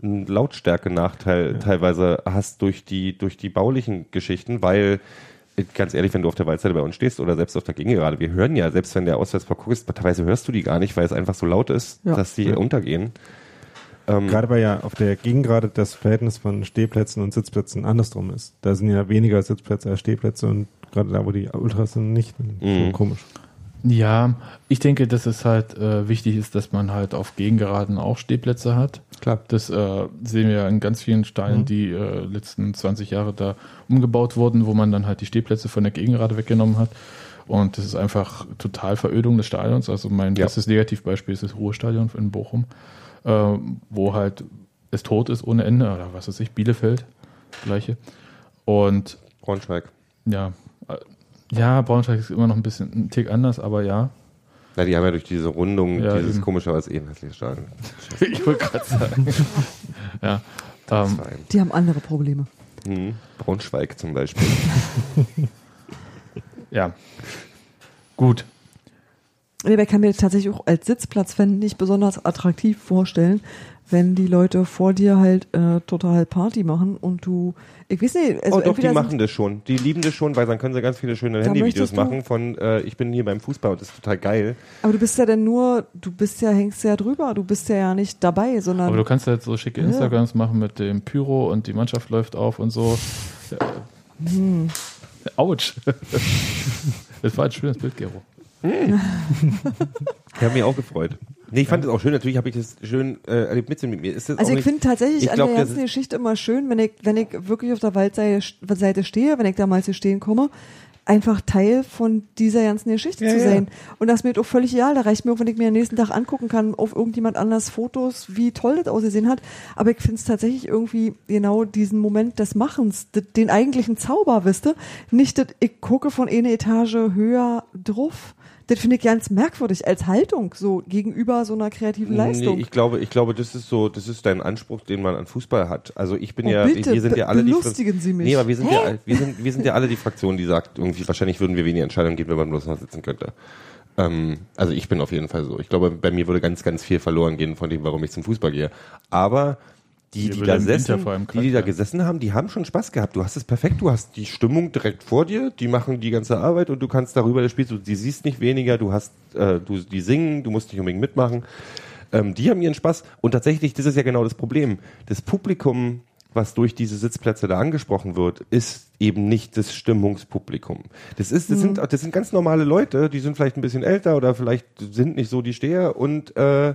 Speaker 4: einen Lautstärke-Nachteil teilweise hast durch die, durch die baulichen Geschichten, weil äh, Ganz ehrlich, wenn du auf der Waldseite bei uns stehst oder selbst auf der Gegengerade, wir hören ja, selbst wenn der Auswärtsblock guckst, teilweise hörst du die gar nicht, weil es einfach so laut ist,
Speaker 2: Ja.
Speaker 4: dass die
Speaker 3: Ja.
Speaker 4: untergehen. Ähm,
Speaker 3: Gerade weil ja auf der Gegengerade das Verhältnis von Stehplätzen und Sitzplätzen andersrum ist. Da sind ja weniger Sitzplätze als Stehplätze und gerade da, wo die Ultras sind, nicht. So
Speaker 4: Mhm.
Speaker 3: komisch.
Speaker 1: Ja, ich denke, dass es halt äh, wichtig ist, dass man halt auf Gegengeraden auch Stehplätze hat.
Speaker 4: Klar.
Speaker 1: Das äh, sehen wir in ganz vielen Steinen,
Speaker 3: Mhm.
Speaker 1: die äh, letzten 20 Jahre da umgebaut wurden, wo man dann halt die Stehplätze von der Gegengerade weggenommen hat. Und das ist einfach total Verödung des Stadions. Also mein
Speaker 4: Ja.
Speaker 1: bestes Negativbeispiel ist das Ruhestadion in Bochum, äh, wo halt es tot ist ohne Ende, oder was weiß ich, Bielefeld, gleiche. Und
Speaker 4: Braunschweig.
Speaker 1: ja, ja, Braunschweig ist immer noch ein bisschen ein Tick anders, aber ja.
Speaker 4: Na, die haben ja durch diese Rundung
Speaker 1: Ja,
Speaker 4: dieses
Speaker 1: eben.
Speaker 4: komische, aber es eh ein hässliches Stadion.
Speaker 1: ich wollte gerade sagen. ja. Ähm.
Speaker 2: Die haben andere Probleme.
Speaker 4: Mhm. Braunschweig zum Beispiel.
Speaker 1: ja. Gut.
Speaker 2: Ich kann mir tatsächlich auch als Sitzplatzfan nicht besonders attraktiv vorstellen, wenn die Leute vor dir halt äh, total Party machen und du, ich weiß nicht, also
Speaker 4: oh doch, die machen das schon. Die lieben das schon, weil dann können sie ganz viele schöne Handyvideos machen von äh, ich bin hier beim Fußball und das ist total geil.
Speaker 2: aber du bist ja dann nur, du bist ja, hängst ja drüber, du bist ja ja nicht dabei, sondern
Speaker 1: Aber du kannst halt so schicke
Speaker 2: Ja.
Speaker 1: Instagrams machen mit dem Pyro und die Mannschaft läuft auf und so.
Speaker 2: Hm.
Speaker 1: Autsch. Das war ein schönes Bild, Gero.
Speaker 4: Ich habe mich auch gefreut. Nee, ich fand es auch schön. Natürlich habe ich das schön äh, erlebt mitzunehmen. Mir ist das
Speaker 2: Also ich finde tatsächlich
Speaker 4: ich
Speaker 2: an
Speaker 4: glaub,
Speaker 2: der
Speaker 4: das
Speaker 2: ganzen Geschichte immer schön, wenn ich, wenn ich wirklich auf der Waldseite Seite stehe, wenn ich da mal zu stehen komme, einfach Teil von dieser ganzen Geschichte
Speaker 4: Ja,
Speaker 2: zu
Speaker 4: ja.
Speaker 2: sein. Und das ist mir auch völlig egal. Da reicht mir auch, wenn ich mir am nächsten Tag angucken kann, auf irgendjemand anders Fotos, wie toll das ausgesehen hat. Aber ich finde es tatsächlich irgendwie genau diesen Moment des Machens, den eigentlichen Zauber, wisst ihr? Nicht, dass ich gucke von einer Etage höher drauf. Das finde ich ganz merkwürdig als Haltung, so gegenüber so einer kreativen Leistung.
Speaker 4: Nee, ich glaube, ich glaube, das ist so, das ist dein Anspruch, den man an Fußball hat. Also ich bin
Speaker 2: Oh,
Speaker 4: ja,
Speaker 2: bitte,
Speaker 4: wir sind ja alle die
Speaker 2: Sie mich.
Speaker 4: Nee, aber wir sind
Speaker 2: Hä?
Speaker 4: ja, wir sind, wir sind ja alle die Fraktion, die sagt, irgendwie wahrscheinlich würden wir weniger Entscheidungen geben, wenn man bloß noch sitzen könnte. Ähm, also ich bin auf jeden Fall so. Ich glaube, bei mir würde ganz, ganz viel verloren gehen von dem, warum ich zum Fußball gehe. Aber die, die da, sessen,
Speaker 1: vor allem
Speaker 4: die, die da gesessen haben, die haben schon Spaß gehabt. Du hast es perfekt, du hast die Stimmung direkt vor dir, die machen die ganze Arbeit und du kannst darüber das Spiel, du die siehst nicht weniger, du hast, äh, du, die singen, du musst nicht unbedingt mitmachen. Ähm, die haben ihren Spaß und tatsächlich, das ist ja genau das Problem. Das Publikum, was durch diese Sitzplätze da angesprochen wird, ist eben nicht das Stimmungspublikum. Das ist, das sind, das sind ganz normale Leute, die sind vielleicht ein bisschen älter oder vielleicht sind nicht so die Steher und äh,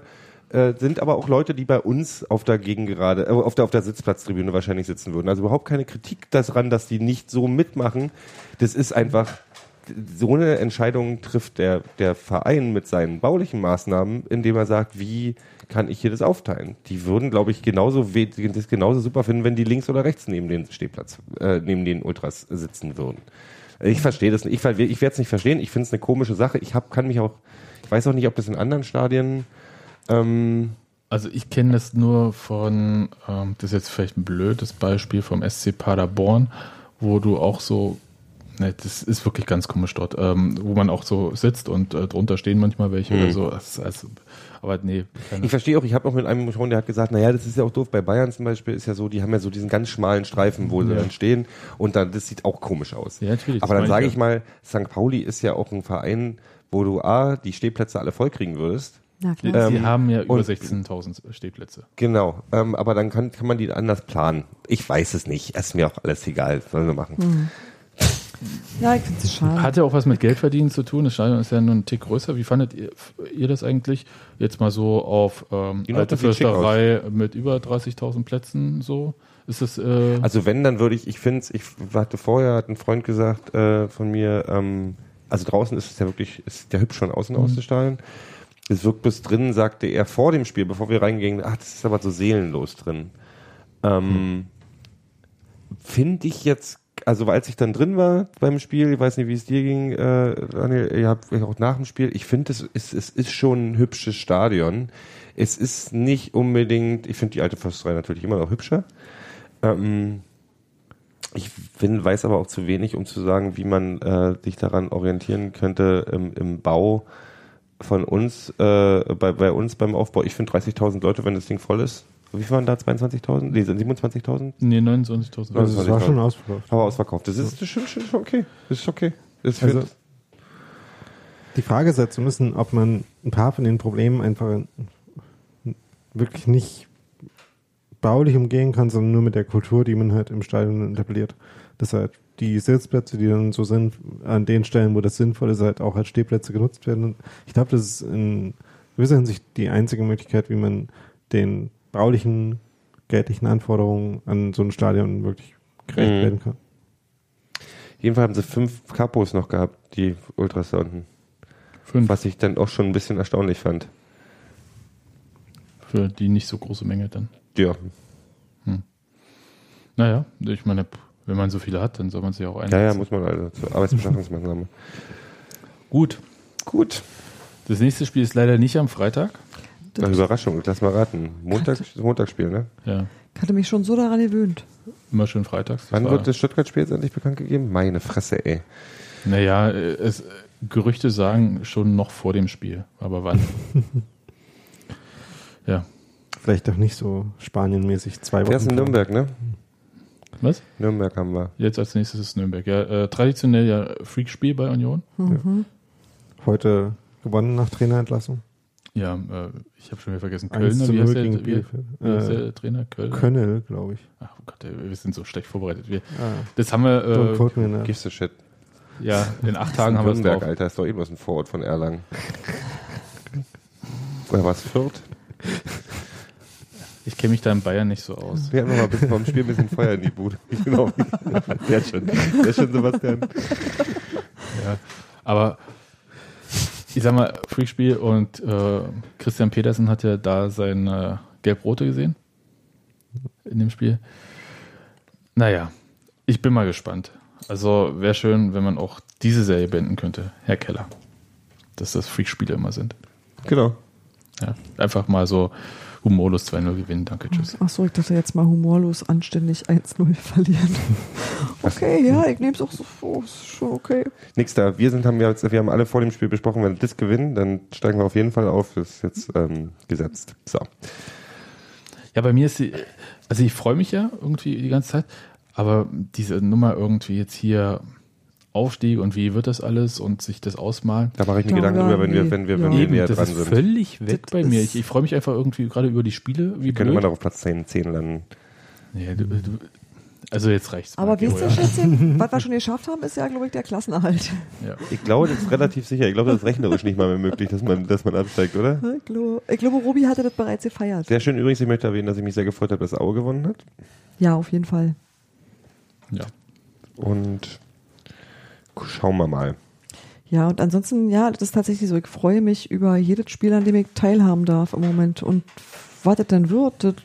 Speaker 4: äh, sind aber auch Leute, die bei uns auf der Gegengerade, äh, auf der auf der Sitzplatztribüne wahrscheinlich sitzen würden. Also überhaupt keine Kritik daran, dass die nicht so mitmachen. Das ist einfach so eine Entscheidung trifft der der Verein mit seinen baulichen Maßnahmen, indem er sagt, wie kann ich hier das aufteilen? Die würden, glaube ich, genauso das genauso super finden, wenn die links oder rechts neben den Stehplatz, äh, neben den Ultras sitzen würden. Ich verstehe das nicht. Ich, ich werde es nicht verstehen. Ich finde es eine komische Sache. Ich hab, kann mich auch, ich weiß auch nicht, ob das in anderen Stadien ähm,
Speaker 1: Also ich kenne das nur von, ähm, das ist jetzt vielleicht ein blödes Beispiel vom SC Paderborn, wo du auch so, ne, das ist wirklich ganz komisch dort, ähm, wo man auch so sitzt und äh, drunter stehen manchmal welche oder so. Ist also, aber nee,
Speaker 4: Ich verstehe auch, ich habe auch mit einem gesprochen, der hat gesagt, naja, das ist ja auch doof. Bei Bayern zum Beispiel ist ja so, die haben ja so diesen ganz schmalen Streifen, wo sie
Speaker 1: Ja.
Speaker 4: dann stehen und dann, das sieht auch komisch aus.
Speaker 1: Ja, natürlich,
Speaker 4: Aber dann sage
Speaker 1: ich
Speaker 4: ich mal, St. Pauli ist ja auch ein Verein, wo du A, die Stehplätze alle voll kriegen würdest.
Speaker 2: Na klar.
Speaker 1: die
Speaker 4: ähm,
Speaker 1: haben ja über
Speaker 4: und-
Speaker 1: 16.000 Stehplätze.
Speaker 4: Genau, ähm, aber dann kann, kann man die anders planen. Ich weiß es nicht, ist mir auch alles egal, sollen wir machen.
Speaker 2: Hm. ja, ich finde es schade.
Speaker 1: Hat ja auch was mit Geldverdienen zu tun. Das Stadion ist ja nur ein Tick größer. Wie fandet ihr, ihr das eigentlich? Jetzt mal so auf ähm,
Speaker 4: Die
Speaker 1: alte Fürsterei mit über 30.000 Plätzen so? Ist das, äh,
Speaker 4: Also wenn, dann würde ich, ich finde ich hatte vorher, hat ein Freund gesagt äh, von mir, ähm, also draußen ist es ja wirklich, ist ja hübsch von außen aus, das Stadion. Es wirkt bis drinnen, sagte er vor dem Spiel, bevor wir reingingen, ach, das ist aber so seelenlos drin. Ähm, Finde ich jetzt, also als ich dann drin war beim Spiel, ich weiß nicht, wie es dir ging, äh, Daniel, ihr habt auch nach dem Spiel, ich finde, es ist, es ist schon ein hübsches Stadion. Es ist nicht unbedingt, ich finde die alte Försterei natürlich immer noch hübscher. Ähm, ich bin, weiß aber auch zu wenig, um zu sagen, wie man äh, sich daran orientieren könnte im, im Bau von uns, äh, bei, bei uns beim Aufbau. Ich finde 30.000 Leute, wenn das Ding voll ist. Wie viel waren da? 22.000? Nee, 27.000?
Speaker 1: nee, 29.000.
Speaker 3: Also es war schon ausverkauft.
Speaker 4: Aber ausverkauft. Das ist, das ist schon, schon okay. Das ist okay. Das
Speaker 3: Also- Die Frage setzen müssen, ob man ein paar von den Problemen einfach wirklich nicht baulich umgehen kann, sondern nur mit der Kultur, die man halt im Stadion etabliert. Das halt die Sitzplätze, die dann so sind, an den Stellen, wo das sinnvoll ist, halt auch als Stehplätze genutzt werden. Ich glaube, das ist in gewisser Hinsicht die einzige Möglichkeit, wie man den baulichen, geldlichen Anforderungen an so ein Stadion wirklich gerecht
Speaker 4: Mhm.
Speaker 3: werden kann.
Speaker 4: Jedenfalls haben sie fünf Kapos noch gehabt, die Ultras da unten.
Speaker 1: Fünf
Speaker 4: Was ich dann auch schon ein bisschen erstaunlich fand.
Speaker 1: für die nicht so große Menge dann.
Speaker 4: Ja.
Speaker 1: Naja, ich meine, wenn man so viele hat, dann soll man sich auch einsetzen.
Speaker 4: Ja, ja, muss man also zur Arbeitsbeschaffungsmaßnahme.
Speaker 1: Gut.
Speaker 4: Gut.
Speaker 1: Das nächste Spiel ist leider nicht am Freitag.
Speaker 4: Nach Überraschung, lass mal raten. Montag, Montagsspiel, ne?
Speaker 1: Ja,
Speaker 2: Ich hatte mich schon so daran gewöhnt.
Speaker 1: immer schön freitags. Das
Speaker 4: Wann
Speaker 1: war-
Speaker 4: wird das Stuttgart-Spiel jetzt endlich bekannt gegeben? Meine Fresse, ey.
Speaker 1: Naja, äh, es, Gerüchte sagen schon noch vor dem Spiel. Aber wann? ja.
Speaker 3: Vielleicht doch nicht so Spanienmäßig zwei Wochen.
Speaker 4: Der ist in. Nürnberg, ne?
Speaker 1: Was?
Speaker 4: Nürnberg haben wir.
Speaker 1: Jetzt als nächstes ist Nürnberg. Ja, äh, traditionell ja Freakspiel bei Union.
Speaker 2: Mhm.
Speaker 3: Heute gewonnen nach Trainerentlassung.
Speaker 1: Ja, äh, ich habe schon wieder vergessen.
Speaker 3: 1
Speaker 1: Kölner, wie
Speaker 3: 0
Speaker 1: heißt der, wie, wie heißt
Speaker 3: Äh,
Speaker 1: der Trainer? Köln?
Speaker 3: Könnel, glaube ich.
Speaker 1: Ach oh Gott, ey, wir sind so schlecht vorbereitet. Wir,
Speaker 3: Ah,
Speaker 1: das haben wir, äh,
Speaker 3: me now.
Speaker 4: Gives a shit.
Speaker 1: ja, in acht Tagen haben wir es
Speaker 4: Nürnberg,
Speaker 1: drauf.
Speaker 4: Alter, ist doch irgendwas ein Vorort von Erlangen. Oder was, Fürth?
Speaker 1: Ich kenne mich da in Bayern nicht so aus.
Speaker 4: Wir haben mal bisschen vom Spiel ein bisschen Feuer in die Bude. Genau. Schon, der ist schon Sebastian.
Speaker 1: Ja, aber ich sag mal, Freakspiel und äh, Christian Petersen hat ja da sein äh, Gelb-Rote gesehen in dem Spiel. Naja, ich bin mal gespannt. Also wäre schön, wenn man auch diese Serie beenden könnte, Herr Keller. Dass das Freakspiele immer sind.
Speaker 4: Genau.
Speaker 1: Ja, einfach mal so humorlos 2-0 gewinnen. Danke, tschüss.
Speaker 2: Ach so, ich dachte jetzt mal humorlos anständig 1-0 verlieren. Okay, ja, ich nehme es auch so vor. Ist schon okay.
Speaker 4: Nix da. Wir sind, haben wir, jetzt, wir haben alle vor dem Spiel besprochen, wenn wir das gewinnen, dann steigen wir auf jeden Fall auf. Das ist jetzt ähm, gesetzt. So.
Speaker 1: Ja, bei mir ist die, also ich freue mich ja irgendwie die ganze Zeit, aber diese Nummer irgendwie jetzt hier Aufstieg und wie wird das alles und sich das ausmalen.
Speaker 4: Da mache ich mir
Speaker 2: Ja,
Speaker 4: Gedanken
Speaker 2: ja,
Speaker 4: drüber, wenn wir, wenn wir,
Speaker 2: Ja.
Speaker 4: wenn wir
Speaker 1: Eben,
Speaker 4: näher
Speaker 1: das
Speaker 4: dran
Speaker 1: ist
Speaker 4: sind.
Speaker 1: völlig weg
Speaker 2: Das
Speaker 1: bei mir. Ich, ich freue mich einfach irgendwie gerade über die Spiele. Wie
Speaker 4: Können immer noch auf Platz 10, 10 landen.
Speaker 1: Nee, du, du, also jetzt reicht's.
Speaker 2: Aber
Speaker 1: mal,
Speaker 2: wisst ihr,
Speaker 1: ja.
Speaker 2: Schätzchen, was wir schon geschafft haben, ist ja, glaube ich, der Klassenerhalt.
Speaker 1: Ja.
Speaker 4: Ich glaube, das ist relativ sicher. Ich glaube, das ist rechnerisch nicht mal mehr möglich, dass man, dass man absteigt, oder?
Speaker 2: Ich glaube, ich glaube, Robi hatte das bereits gefeiert.
Speaker 4: Sehr schön übrigens, ich möchte erwähnen, dass ich mich sehr gefreut habe, dass Aue gewonnen hat.
Speaker 2: Ja, auf jeden Fall.
Speaker 1: ja.
Speaker 4: Und schauen wir mal.
Speaker 2: Ja, und ansonsten, ja, das ist tatsächlich so. Ich freue mich über jedes Spiel, an dem ich teilhaben darf im Moment. Und was das dann wird, das,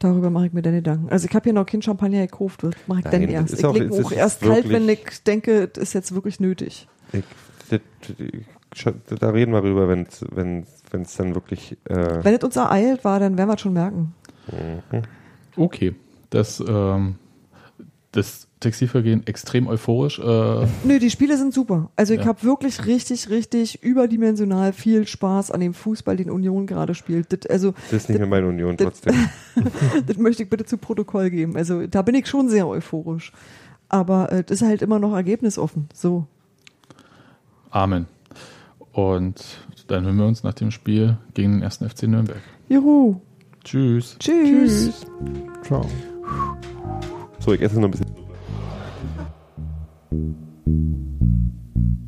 Speaker 2: darüber mache ich mir dann Gedanken. Also ich habe hier noch kein Champagner gekauft, das mache ich
Speaker 4: Nein,
Speaker 2: dann erst. Ich
Speaker 4: auch-
Speaker 2: leg
Speaker 4: es
Speaker 2: auch erst kalt, wenn ich denke, das ist jetzt wirklich nötig.
Speaker 4: Ich, das, das, da reden wir drüber, wenn es dann wirklich. Äh,
Speaker 2: Wenn es uns ereilt war, dann werden wir es schon merken.
Speaker 1: Okay. Das, ähm, das Textilvergehen extrem euphorisch. Äh,
Speaker 2: Nö, die Spiele sind super. Also ich
Speaker 1: Ja.
Speaker 2: habe wirklich richtig, richtig überdimensional viel Spaß an dem Fußball, den Union gerade spielt. Das, also
Speaker 4: das ist nicht mehr meine Union
Speaker 2: das-
Speaker 4: trotzdem.
Speaker 2: das möchte ich bitte zu Protokoll geben. Also da bin ich schon sehr euphorisch. Aber äh, das ist halt immer noch ergebnisoffen. So.
Speaker 1: Amen. Und dann hören wir uns nach dem Spiel gegen den ersten FC Nürnberg.
Speaker 2: Juhu.
Speaker 1: Tschüss.
Speaker 2: Tschüss.
Speaker 3: Ciao.
Speaker 4: So, ich esse noch ein bisschen. thank you